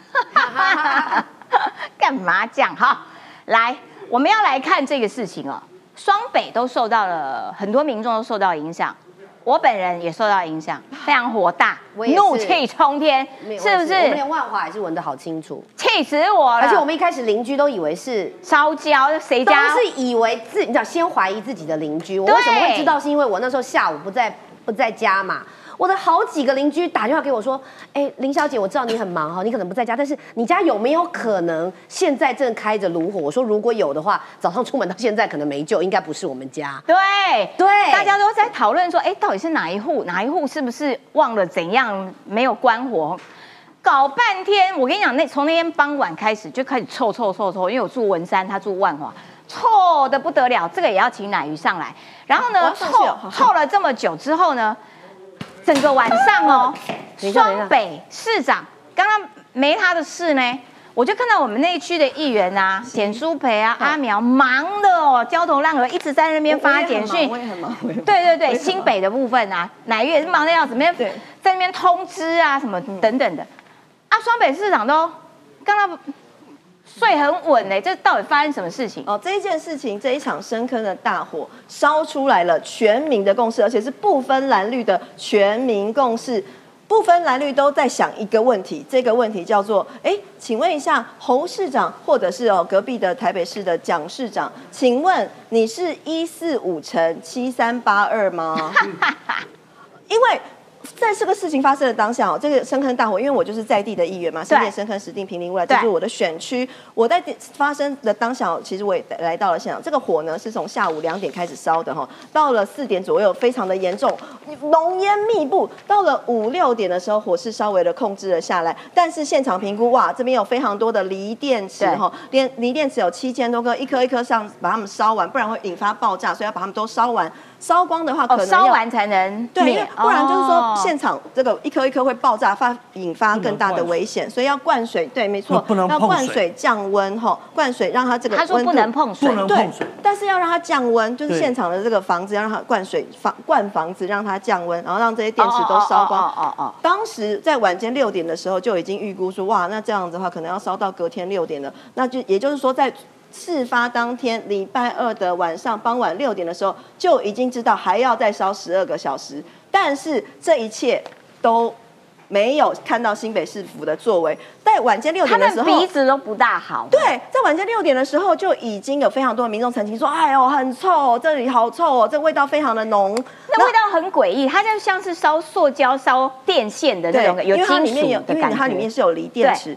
[laughs] 干嘛讲哈？来，我们要来看这个事情哦。双北都受到了很多民众都受到影响。我本人也受到影响，非常火大，怒气冲天，是不是？我们连万华还是闻得好清楚，气死我了！而且我们一开始邻居都以为是烧焦，谁家都是以为自你知道，先怀疑自己的邻居。我为什么会知道？是因为我那时候下午不在不在家嘛。我的好几个邻居打电话给我说：“哎，林小姐，我知道你很忙哈，你可能不在家，但是你家有没有可能现在正开着炉火？”我说：“如果有的话，早上出门到现在可能没救，应该不是我们家。”对对，大家都在讨论说：“哎，到底是哪一户？哪一户是不是忘了怎样没有关火？”搞半天，我跟你讲，那从那天傍晚开始就开始臭臭臭臭，因为我住文山，他住万华，臭的不得了。这个也要请奶鱼上来。然后呢，臭臭了这么久之后呢，整个晚上哦，双北市长刚刚没他的事呢，我就看到我们那一区的议员啊，简书培啊、阿苗忙的哦，焦头烂额，一直在那边发简讯。我也很忙，对对对，新北的部分啊，奶月忙的要怎么样？在那边通知啊，什么等等的。啊，双北市长都刚刚睡很稳呢，这到底发生什么事情？哦，这一件事情，这一场深坑的大火烧出来了全民的共识，而且是不分蓝绿的全民共识，不分蓝绿都在想一个问题，这个问题叫做：哎，请问一下侯市长，或者是哦隔壁的台北市的蒋市长，请问你是一四五乘七三八二吗？[laughs] 因为。在这个事情发生的当下哦，这个深坑大火，因为我就是在地的议员嘛，新店深坑石定平林未来，这是我的选区。我在发生的当下，其实我也来到了现场。这个火呢，是从下午两点开始烧的哈，到了四点左右，非常的严重，浓烟密布。到了五六点的时候，火势稍微的控制了下来。但是现场评估，哇，这边有非常多的锂电池哈，电锂电池有七千多颗，一颗一颗上把它们烧完，不然会引发爆炸，所以要把它们都烧完。烧光的话，可能烧完才能对，因为不然就是说现场这个一颗一颗会爆炸，发引发更大的危险，所以要灌水。对，没错，要灌水降温哈，灌水让它这个他说不能碰水，不能碰水，但是要让它降温，就是现场的这个房子要让它灌水房灌房子让它降温，然后让这些电池都烧光。哦哦。当时在晚间六点的时候就已经预估说，哇，那这样子的话可能要烧到隔天六点了，那就也就是说在。事发当天，礼拜二的晚上傍晚六点的时候，就已经知道还要再烧十二个小时，但是这一切都没有看到新北市府的作为。在晚间六点的时候，鼻子都不大好。对，在晚间六点的时候，就已经有非常多的民众澄清说：“哎呦，很臭，这里好臭哦，这味道非常的浓。”那味道很诡异，它就像是烧塑胶、烧电线的那种，有金属的感觉。它里面是有锂电池。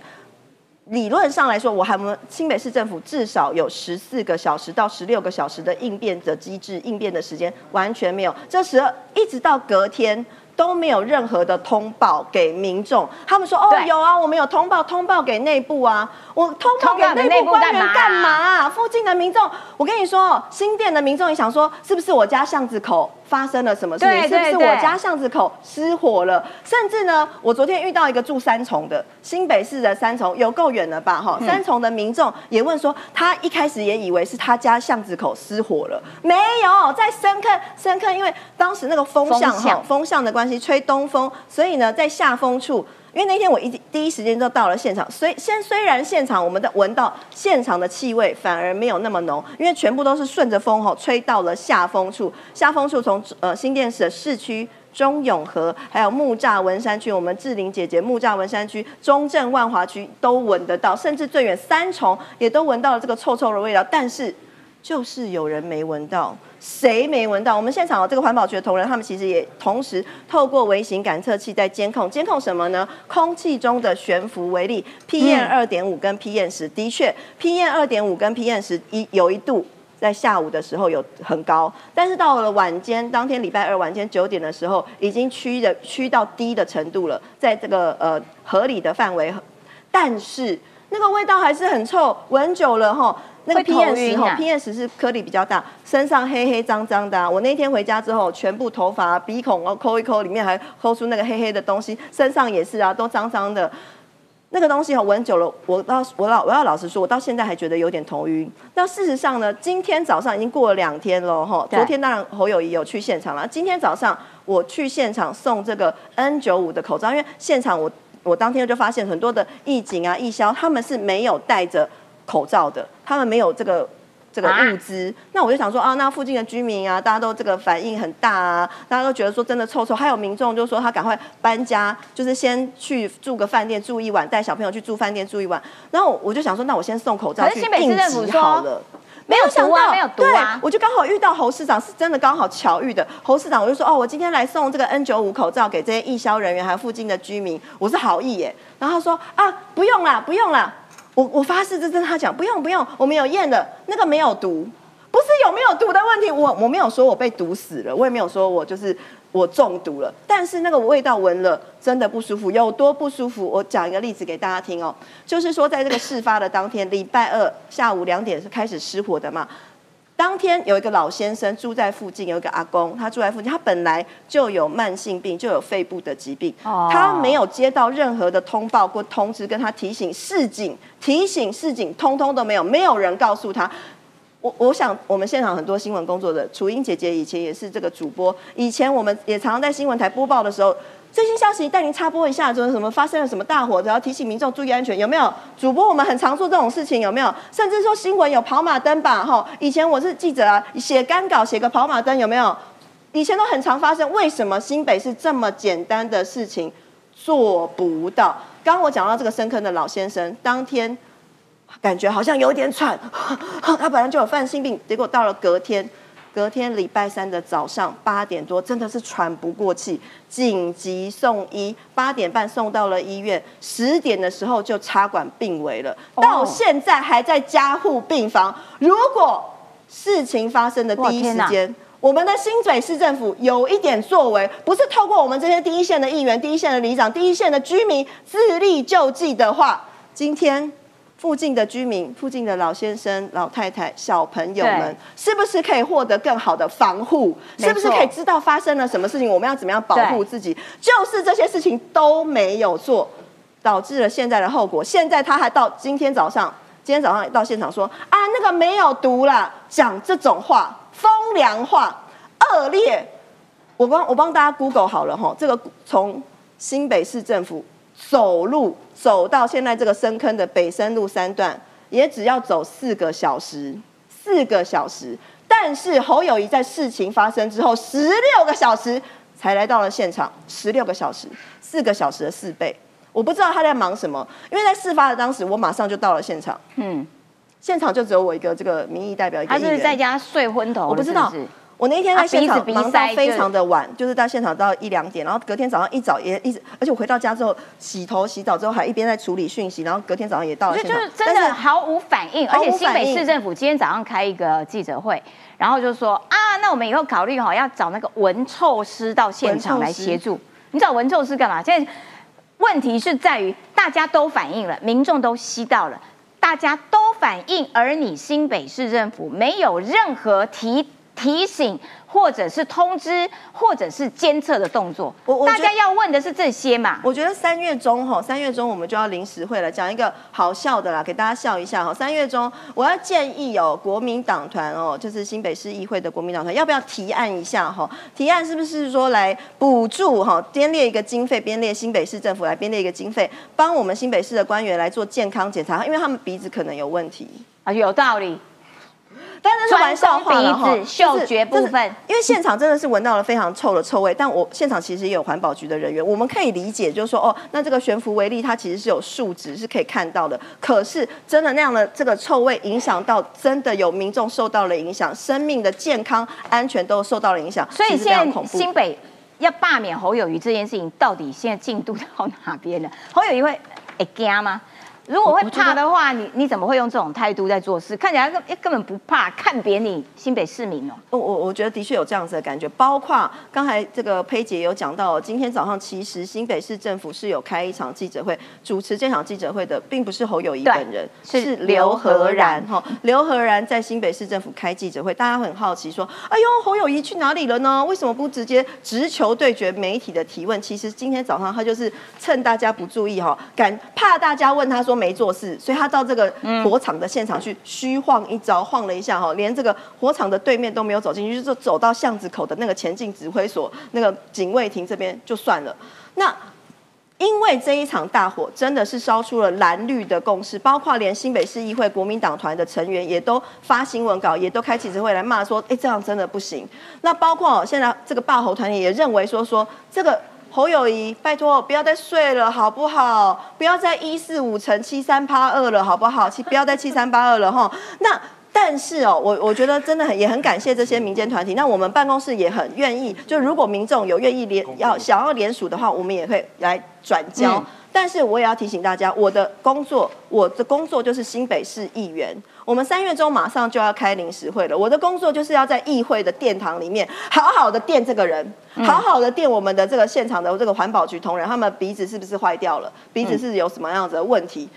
理论上来说，我还们新北市政府至少有十四个小时到十六个小时的应变的机制，应变的时间完全没有。这时一直到隔天。都没有任何的通报给民众，他们说哦有啊，我们有通报，通报给内部啊，我通报给内部官员干嘛？附近的民众，我跟你说，新店的民众也想说，是不是我家巷子口发生了什么事情？是不是我家巷子口失火了？甚至呢，我昨天遇到一个住三重的新北市的三重，有够远了吧？哈，三重的民众也问说，他一开始也以为是他家巷子口失火了，没有，在深坑深坑，因为当时那个风向哈，风向的关系。吹东风，所以呢，在下风处，因为那天我一第一时间就到了现场，虽先虽然现场我们的闻到现场的气味反而没有那么浓，因为全部都是顺着风吼吹到了下风处，下风处从呃新店市的市区、中永和，还有木栅文山区，我们志玲姐姐木栅文山区、中正万华区都闻得到，甚至最远三重也都闻到了这个臭臭的味道，但是就是有人没闻到。谁没闻到？我们现场这个环保局的同仁，他们其实也同时透过微型感测器在监控，监控什么呢？空气中的悬浮微粒 PM 二点五跟 PM 十，的确 PM 二点五跟 PM 十一有一度在下午的时候有很高，但是到了晚间，当天礼拜二晚间九点的时候，已经趋的趋到低的程度了，在这个呃合理的范围，但是那个味道还是很臭，闻久了哈。那个 PM 十哈，PM 十是颗粒比较大，身上黑黑脏脏的。我那天回家之后，全部头发、鼻孔哦抠一抠，里面还抠出那个黑黑的东西，身上也是啊，都脏脏的。那个东西哈，闻久了，我到我老我要老实说，我到现在还觉得有点头晕。那事实上呢，今天早上已经过了两天了哈。昨天当然侯友谊有去现场了，今天早上我去现场送这个 N 九五的口罩，因为现场我我当天就发现很多的义警啊、义消，他们是没有戴着。口罩的，他们没有这个这个物资，那我就想说啊，那附近的居民啊，大家都这个反应很大啊，大家都觉得说真的臭臭，还有民众就说他赶快搬家，就是先去住个饭店住一晚，带小朋友去住饭店住一晚，然后我就想说，那我先送口罩去应急好了，没有想到，没有毒啊，我就刚好遇到侯市长，是真的刚好巧遇的，侯市长我就说哦，我今天来送这个 N 九五口罩给这些义消人员还有附近的居民，我是好意耶，然后他说啊，不用啦，不用啦。我我发誓，这跟他讲，不用不用，我们有验的，那个没有毒，不是有没有毒的问题。我我没有说我被毒死了，我也没有说我就是我中毒了，但是那个味道闻了真的不舒服，有多不舒服？我讲一个例子给大家听哦，就是说在这个事发的当天，礼拜二下午两点是开始失火的嘛。当天有一个老先生住在附近，有一个阿公，他住在附近，他本来就有慢性病，就有肺部的疾病，他没有接到任何的通报或通知，跟他提醒示警、提醒示警，通通都没有，没有人告诉他。我我想，我们现场很多新闻工作者楚英姐姐以前也是这个主播，以前我们也常常在新闻台播报的时候，最新消息带您插播一下，就是什么发生了什么大火，然后提醒民众注意安全，有没有？主播我们很常做这种事情，有没有？甚至说新闻有跑马灯吧，哈，以前我是记者啊，写干稿写个跑马灯有没有？以前都很常发生，为什么新北是这么简单的事情做不到？刚我讲到这个深坑的老先生，当天。感觉好像有点喘，[laughs] 他本来就有犯心病，结果到了隔天，隔天礼拜三的早上八点多，真的是喘不过气，紧急送医，八点半送到了医院，十点的时候就插管病危了，到现在还在加护病房。如果事情发生的第一时间，我们的新北市政府有一点作为，不是透过我们这些第一线的议员、第一线的里长、第一线的居民自力救济的话，今天。附近的居民、附近的老先生、老太太、小朋友们，是不是可以获得更好的防护？是不是可以知道发生了什么事情？我们要怎么样保护自己？就是这些事情都没有做，导致了现在的后果。现在他还到今天早上，今天早上到现场说啊，那个没有毒啦，讲这种话，风凉话，恶劣。我帮我帮大家 Google 好了哈，这个从新北市政府。走路走到现在这个深坑的北深路三段，也只要走四个小时，四个小时。但是侯友谊在事情发生之后十六个小时才来到了现场，十六个小时，四个小时的四倍。我不知道他在忙什么，因为在事发的当时，我马上就到了现场。嗯，现场就只有我一个这个民意代表，一个他是在家睡昏头，我不知道。我那天在现场忙到非常的晚，就是到现场到一两点，然后隔天早上一早也一直，而且我回到家之后洗头洗澡之后还一边在处理讯息，然后隔天早上也到了现场，就是真的毫无反应。而且新北市政府今天早上开一个记者会，然后就说啊，那我们以后考虑哈要找那个文臭师到现场来协助。你找文臭师干嘛？现在问题是在于大家都反应了，民众都吸到了，大家都反映，而你新北市政府没有任何提。提醒，或者是通知，或者是监测的动作。我大家要问的是这些嘛？我觉得三月中哈，三月中我们就要临时会了，讲一个好笑的啦，给大家笑一下哈。三月中，我要建议哦国民党团哦，就是新北市议会的国民党团，要不要提案一下哈？提案是不是说来补助哈？编列一个经费，编列新北市政府来编列一个经费，帮我们新北市的官员来做健康检查，因为他们鼻子可能有问题啊，有道理。但是玩笑话了哈，嗅觉部分，因为现场真的是闻到了非常臭的臭味。但我现场其实也有环保局的人员，我们可以理解，就是说哦，那这个悬浮微粒它其实是有数值是可以看到的。可是真的那样的这个臭味影响到真的有民众受到了影响，生命的健康安全都受到了影响。所以现在新北要罢免侯友谊这件事情，到底现在进度到哪边了？侯友谊会会惊吗？如果会怕的话，你你怎么会用这种态度在做事？看起来根根本不怕，看扁你新北市民哦。我我我觉得的确有这样子的感觉。包括刚才这个佩姐有讲到，今天早上其实新北市政府是有开一场记者会，主持这场记者会的并不是侯友谊本人，是刘和然哈。刘和然在新北市政府开记者会，大家很好奇说：哎呦，侯友谊去哪里了呢？为什么不直接直球对决媒体的提问？其实今天早上他就是趁大家不注意哈，敢怕大家问他说。没做事，所以他到这个火场的现场去虚晃一招，晃了一下哈，连这个火场的对面都没有走进去，就是走到巷子口的那个前进指挥所那个警卫亭这边就算了。那因为这一场大火真的是烧出了蓝绿的共识，包括连新北市议会国民党团的成员也都发新闻稿，也都开记者会来骂说，哎，这样真的不行。那包括现在这个霸侯团也认为说说这个。侯友谊，拜托不要再睡了，好不好？不要再一四五乘七三八二了，好不好？七不要再七三八二了哈。那但是哦，我我觉得真的很也很感谢这些民间团体。那我们办公室也很愿意，就如果民众有愿意联要想要联署的话，我们也会来转交。但是我也要提醒大家，我的工作，我的工作就是新北市议员。我们三月中马上就要开临时会了，我的工作就是要在议会的殿堂里面好好的垫这个人，好好的垫我们的这个现场的这个环保局同仁，他们鼻子是不是坏掉了？鼻子是有什么样子的问题？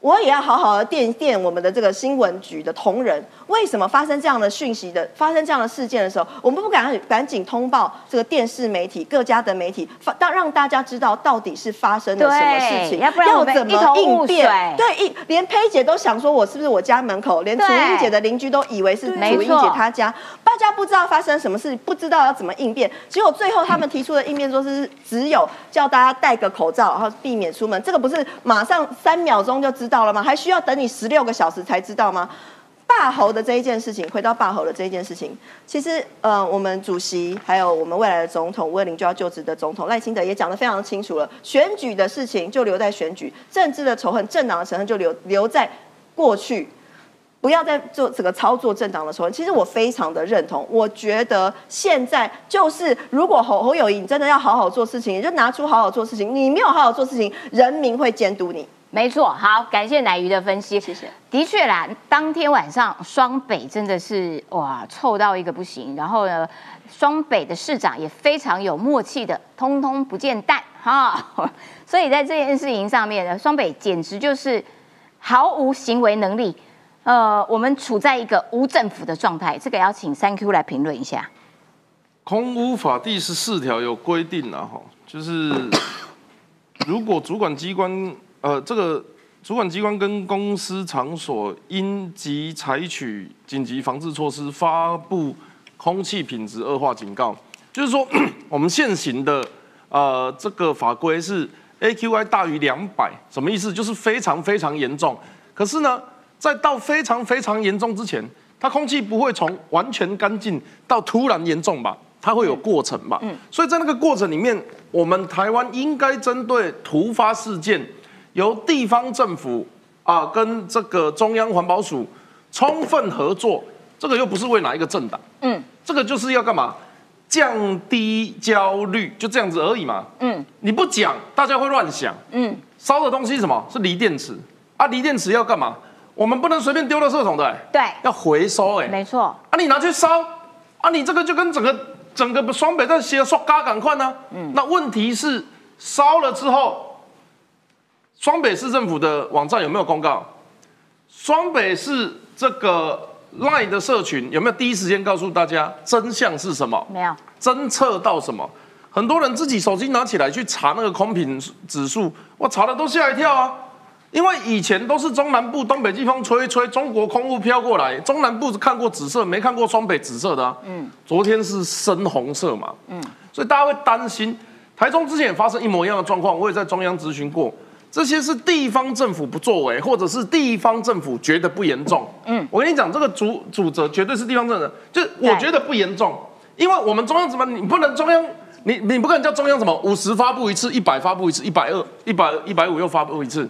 我也要好好的垫垫我们的这个新闻局的同仁。为什么发生这样的讯息的发生这样的事件的时候，我们不敢赶紧通报这个电视媒体各家的媒体，发让让大家知道到底是发生了什么事情，要不然我们一头雾水。对，一连佩姐都想说，我是不是我家门口？连楚英姐的邻居都以为是楚英姐她家，大家不知道发生什么事，不知道要怎么应变。结果最后他们提出的应变说是只有叫大家戴个口罩，然后避免出门。这个不是马上三秒钟就知道了吗？还需要等你十六个小时才知道吗？霸侯的这一件事情，回到霸侯的这一件事情，其实，呃，我们主席还有我们未来的总统，二零就要就职的总统赖清德也讲得非常清楚了，选举的事情就留在选举，政治的仇恨、政党的仇恨就留留在过去，不要再做这个操作政党的仇恨。其实我非常的认同，我觉得现在就是，如果侯侯友谊你真的要好好做事情，你就拿出好好做事情，你没有好好做事情，人民会监督你。没错，好，感谢奶鱼的分析。谢谢。的确啦，当天晚上双北真的是哇臭到一个不行，然后呢，双北的市长也非常有默契的，通通不见蛋哈。[laughs] 所以在这件事情上面呢，双北简直就是毫无行为能力。呃，我们处在一个无政府的状态，这个要请三 Q 来评论一下。空屋法第十四条有规定啊，哈，就是如果主管机关。呃，这个主管机关跟公司场所应即采取紧急防治措施，发布空气品质恶化警告。就是说，[clears throat] 我们现行的呃这个法规是 AQI 大于两百，什么意思？就是非常非常严重。可是呢，在到非常非常严重之前，它空气不会从完全干净到突然严重吧？它会有过程吧？嗯。所以在那个过程里面，我们台湾应该针对突发事件。由地方政府啊跟这个中央环保署充分合作，这个又不是为哪一个政党，嗯，这个就是要干嘛？降低焦虑，就这样子而已嘛，嗯，你不讲，大家会乱想，嗯，烧的东西什么？是锂电池。啊？锂电池要干嘛？我们不能随便丢到垃圾桶的，对，要回收，哎，没错，啊，你拿去烧，啊，你这个就跟整个整个双北在写说嘎赶快呢，嗯，那问题是烧了之后。双北市政府的网站有没有公告？双北市这个 LINE 的社群有没有第一时间告诉大家真相是什么？没有，侦测到什么？很多人自己手机拿起来去查那个空品指数，我查的都吓一跳啊！因为以前都是中南部东北季风吹一吹，中国空雾飘过来，中南部看过紫色，没看过双北紫色的啊。嗯，昨天是深红色嘛。嗯，所以大家会担心。台中之前也发生一模一样的状况，我也在中央咨询过。这些是地方政府不作为，或者是地方政府觉得不严重。嗯，我跟你讲，这个主主责绝对是地方政府，就是我觉得不严重，因为我们中央怎么，你不能中央，你你不可能叫中央什么五十发布一次，一百发布一次，一百二、一百一百五又发布一次，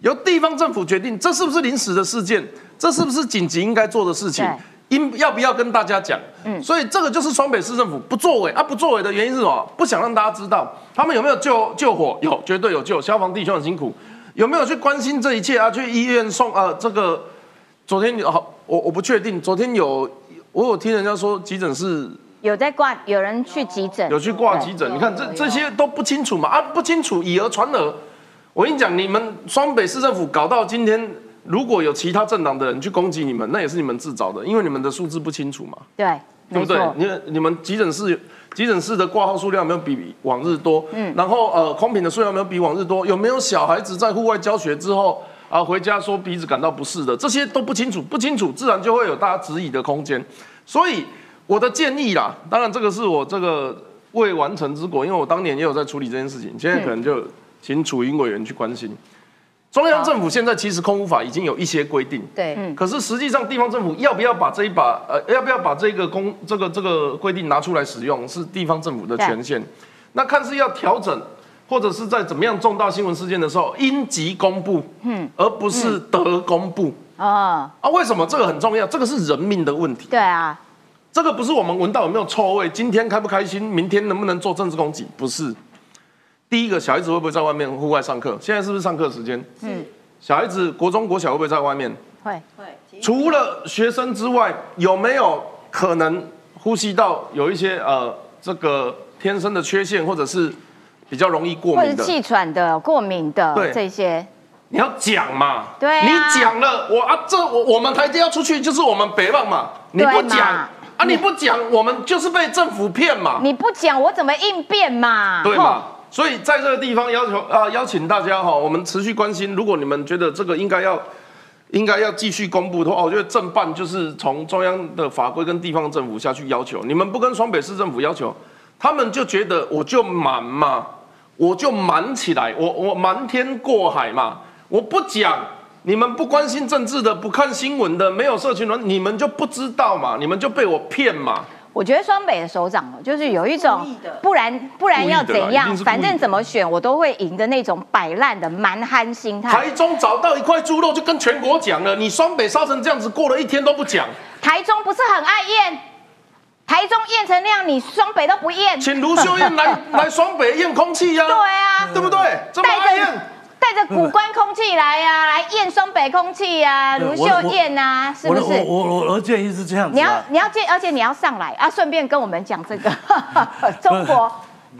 由地方政府决定，这是不是临时的事件，这是不是紧急应该做的事情。应要不要跟大家讲？嗯，所以这个就是双北市政府不作为啊，不作为的原因是什么？不想让大家知道他们有没有救救火？有，绝对有救。消防弟兄很辛苦，有没有去关心这一切啊？去医院送呃，这个昨天有好，我我不确定。昨天有我有听人家说急诊室有在挂，有人去急诊，有去挂急诊。你看这这些都不清楚嘛？啊，不清楚以讹传讹。我跟你讲，你们双北市政府搞到今天。如果有其他政党的人去攻击你们，那也是你们自找的，因为你们的数字不清楚嘛。对，对不对？你你们急诊室急诊室的挂号数量没有比往日多，嗯，然后呃，空瓶的数量没有比往日多，有没有小孩子在户外教学之后啊回家说鼻子感到不适的？这些都不清楚，不清楚自然就会有大家质疑的空间。所以我的建议啦，当然这个是我这个未完成之果，因为我当年也有在处理这件事情，现在可能就请楚英委员去关心。中央政府现在其实空污法已经有一些规定，对，可是实际上地方政府要不要把这一把呃要不要把这个公这个这个规定拿出来使用，是地方政府的权限。那看是要调整，或者是在怎么样重大新闻事件的时候应急公布，嗯，而不是得公布啊啊？为什么这个很重要？这个是人命的问题。对啊，这个不是我们闻到有没有臭味，今天开不开心，明天能不能做政治攻击？不是。第一个，小孩子会不会在外面户外上课？现在是不是上课时间？嗯，小孩子国中国小会不会在外面？会会，除了学生之外，有没有可能呼吸道有一些呃这个天生的缺陷，或者是比较容易过敏的？或者气喘的、过敏的对这些，你要讲嘛，对啊你讲了，我啊，这我我们台阶要出去，就是我们北望嘛，你不讲啊，你不讲，我们就是被政府骗嘛，你不讲我怎么应变嘛？吼对嘛？所以在这个地方要求啊、邀请大家哈，我们持续关心。如果你们觉得这个应该要应该要继续公布的话，我觉得政办就是从中央的法规跟地方政府下去要求，你们不跟双北市政府要求，他们就觉得我就瞒嘛，我就瞒起来，我我瞒天过海嘛，我不讲。你们不关心政治的，不看新闻的，没有社群人，你们就不知道嘛，你们就被我骗嘛。我觉得双北的首长哦，就是有一种不然不然要怎样，反正怎么选我都会赢的那种摆烂的蛮憨心态。台。中找到一块猪肉，就跟全国讲了，你双北烧成这样子，过了一天都不讲，台中不是很爱验，台中验成那样，你双北都不验，请卢秀燕来 [laughs] 来双北验空气呀、对啊，对不对？这么爱带着验，带着古关空气来呀、来验双北空气呀、[laughs] 对卢秀燕呐、是不是？我我我建议是这样子你要啊，你要见，而且你要上来啊，顺便跟我们讲这个 [laughs] 中国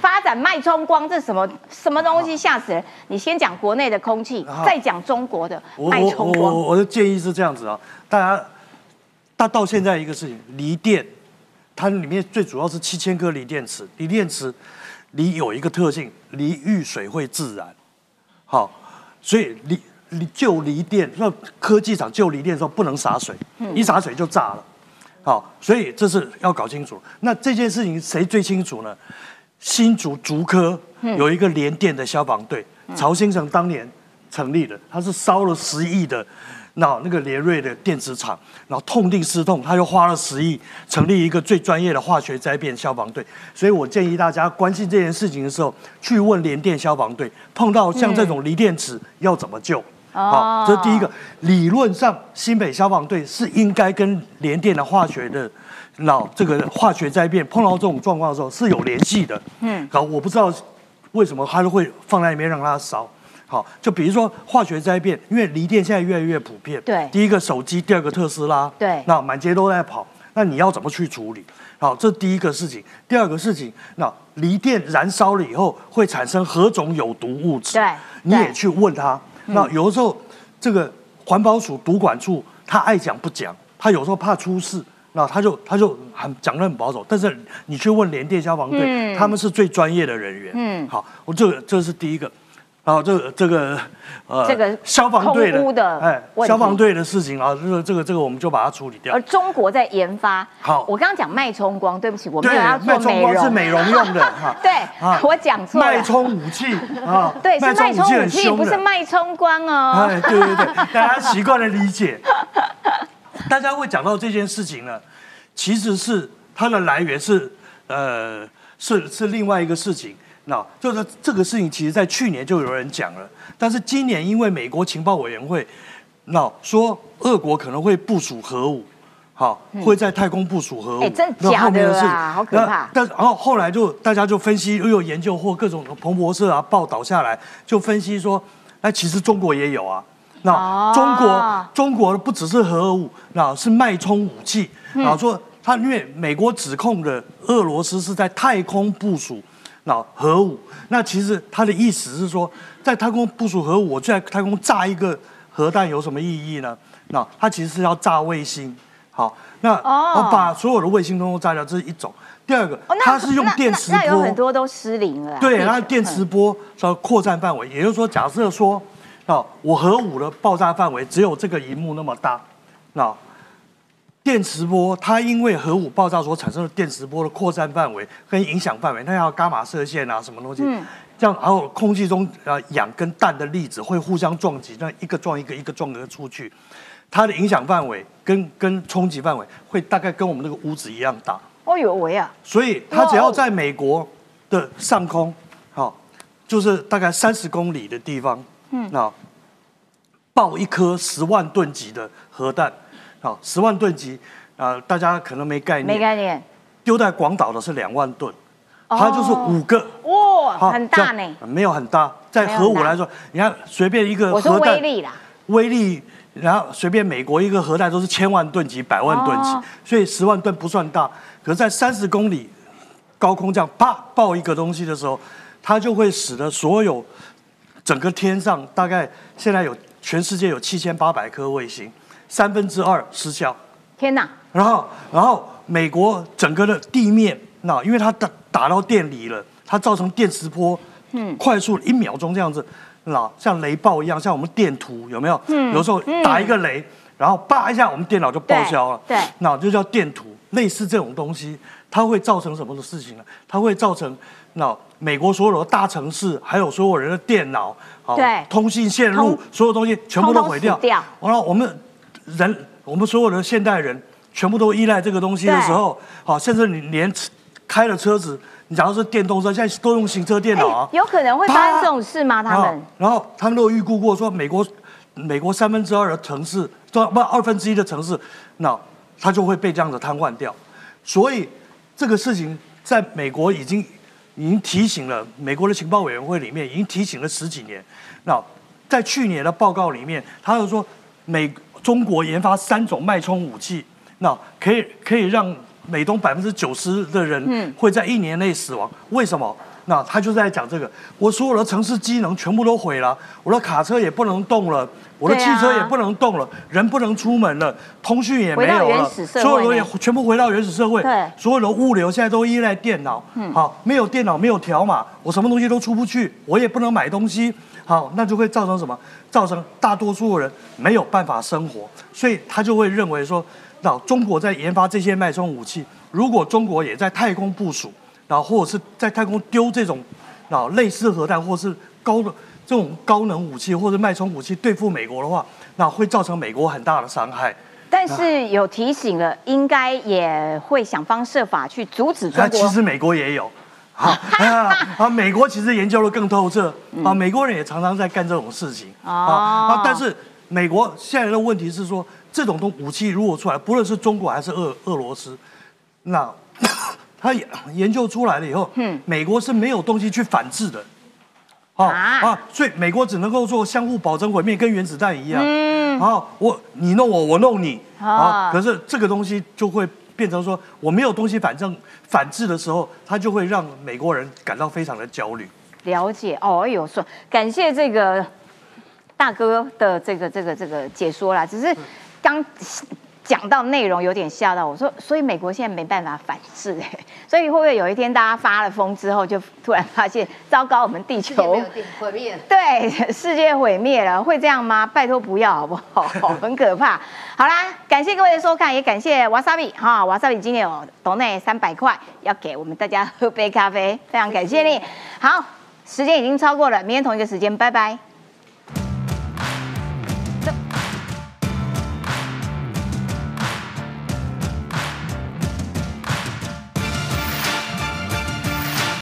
发展脉冲光这什么什么东西，吓死人！你先讲国内的空气，再讲中国的脉冲光。我的建议是这样子啊，大家，大到现在一个事情，锂电，它里面最主要是七千颗锂电池，锂电池锂有一个特性，锂遇水会自燃，好，所以离离旧离电，那科技厂旧离电的时候不能洒水，一洒水就炸了，好，所以这是要搞清楚。那这件事情谁最清楚呢？新竹竹科有一个联电的消防队，曹先生当年成立的，他是烧了十亿的那那个联瑞的电子厂，然后痛定思痛，他又花了十亿成立一个最专业的化学灾变消防队。所以我建议大家关心这件事情的时候，去问联电消防队，碰到像这种锂电池要怎么救。好，这是第一个。理论上，新北消防队是应该跟联电的化学的，那这个化学灾变碰到这种状况的时候是有联系的。嗯，好，我不知道为什么他都会放在里面让它烧。好，就比如说化学灾变，因为锂电现在越来越普遍。对第一个手机，第二个特斯拉。对那满街都在跑，那你要怎么去处理？好，这第一个事情。第二个事情，那锂电燃烧了以后会产生何种有毒物质？对对你也去问他。那有的时候，这个环保署毒管处他爱讲不讲，他有时候怕出事，那他就他就很讲得很保守。但是你去问联电消防队，嗯他们是最专业的人员。嗯好，我这个这是第一个。然后这个这个呃这个消防队的哎消防队的事情啊，这个这个这个我们就把它处理掉而。中国在研发，好我刚刚讲脉冲光，对不起，我没对，有要做脉冲美容，光是美容用的 [laughs] 哈。对啊，我讲错了，脉冲武器啊，[laughs] 对，是脉冲武器，不是脉冲光哦。哎，对对对，大家 [laughs] 习惯了理解。大家会讲到这件事情呢，其实是它的来源是呃是是另外一个事情。那就是这个事情，其实在去年就有人讲了，但是今年因为美国情报委员会那说俄国可能会部署核武。好，会在太空部署核武。哎真那后面假的事好可怕但然后后来就大家就分析，又有研究或各种彭博社啊报道下来，就分析说，哎，其实中国也有啊。那哦中国中国不只是核武，那是脉冲武器。嗯然后说他因为美国指控的俄罗斯是在太空部署那核武，那其实他的意思是说，在太空部署核武，我就在太空炸一个核弹有什么意义呢？那它其实是要炸卫星。好，那哦我把所有的卫星通通炸掉，这是一种。第二个哦，它是用那电磁波那有波，很多都失灵了啊。对，地球它电磁波要扩散范围，也就是说，假设说，那，我核武的爆炸范围只有这个荧幕那么大，那电磁波它因为核武爆炸所产生的电磁波的扩散范围跟影响范围，它要伽马射线啊，什么东西，嗯。这样，然后空气中啊氧跟氮的粒子会互相撞击，那一个撞一个，一个撞一个出去，它的影响范围跟跟冲击范围会大概跟我们那个屋子一样大。哦呦喂啊，所以它只要在美国的上空，好、就是大概三十公里的地方，嗯，那爆一颗十万吨级的核弹，好、十万吨级，啊、大家可能没概念，没概念。丢在广岛的是两万吨，哦它就是五个，哇，很大呢。没有很大，在核武来说，你看随便一个核弹威力啦，威力，然后随便美国一个核弹都是千万吨级、百万吨级，所以十万吨不算大。可是，在三十公里高空这样啪爆一个东西的时候，它就会使得所有整个天上大概现在有全世界有七千八百颗卫星，三分之二失效。天哪！然后，然后美国整个的地面，那因为它打打到电里了，它造成电磁波，嗯，快速一秒钟这样子，那像雷暴一样，像我们电图有没有？嗯，有时候打一个雷，然后叭一下，我们电脑就报销了。对，那就叫电图。类似这种东西，它会造成什么的事情呢？它会造成那美国所有的大城市，还有所有人的电脑，好，通信线路，所有东西全部都毁掉。掉。完了，我们人。我们所有的现代人全部都依赖这个东西的时候，好，甚至你连开了车子，你假如是电动车，现在都用行车电脑啊，有可能会发生这种事吗？他们？然后他们都预估过说，美国美国三分之二的城市，不不二分之一的城市，那它就会被这样子瘫痪掉。所以这个事情在美国已经已经提醒了美国的情报委员会里面已经提醒了十几年。那在去年的报告里面，他就说美。中国研发三种脉冲武器，那可以可以让美东百分之九十的人会在一年内死亡。为什么？那他就在讲这个，我所有的城市机能全部都毁了，我的卡车也不能动了，我的汽车也不能动了，人不能出门了，通讯也没有了，所有东西全部回到原始社会。所有的物流现在都依赖电脑。好，没有电脑，没有条码，我什么东西都出不去，我也不能买东西。好，那就会造成什么？造成大多数人没有办法生活，所以他就会认为说，那中国在研发这些脉冲武器，如果中国也在太空部署，然后或者是在太空丢这种，啊类似核弹或是高的这种高能武器或者脉冲武器对付美国的话，那会造成美国很大的伤害。但是有提醒了，应该也会想方设法去阻止中国。其实美国也有。好啊！美国其实研究的更透彻啊，美国人也常常在干这种事情啊啊！但是美国现在的问题是说，这种东武器如果出来，不论是中国还是俄俄罗斯，那 [coughs] 他研究出来了以后，嗯，美国是没有东西去反制的，啊啊！所以美国只能够做相互保证毁灭，跟原子弹一样，嗯，啊，我你弄我，我弄你啊，可是这个东西就会。变成说我没有东西反正反制的时候，他就会让美国人感到非常的焦虑。了解哦，哎呦，说感谢这个大哥的这个这个这个解说啦，只是刚。讲到内容有点吓到我，说所以美国现在没办法反制哎，[laughs] 所以会不会有一天大家发了疯之后，就突然发现糟糕，我们地球毁灭，对，世界毁灭了，会这样吗？拜托不要好不好？[laughs] 很可怕。好啦，感谢各位的收看，也感谢瓦萨比哈，瓦萨比今天有岛内三百块要给我们大家喝杯咖啡，非常感谢你。好，时间已经超过了，明天同一个时间，拜拜。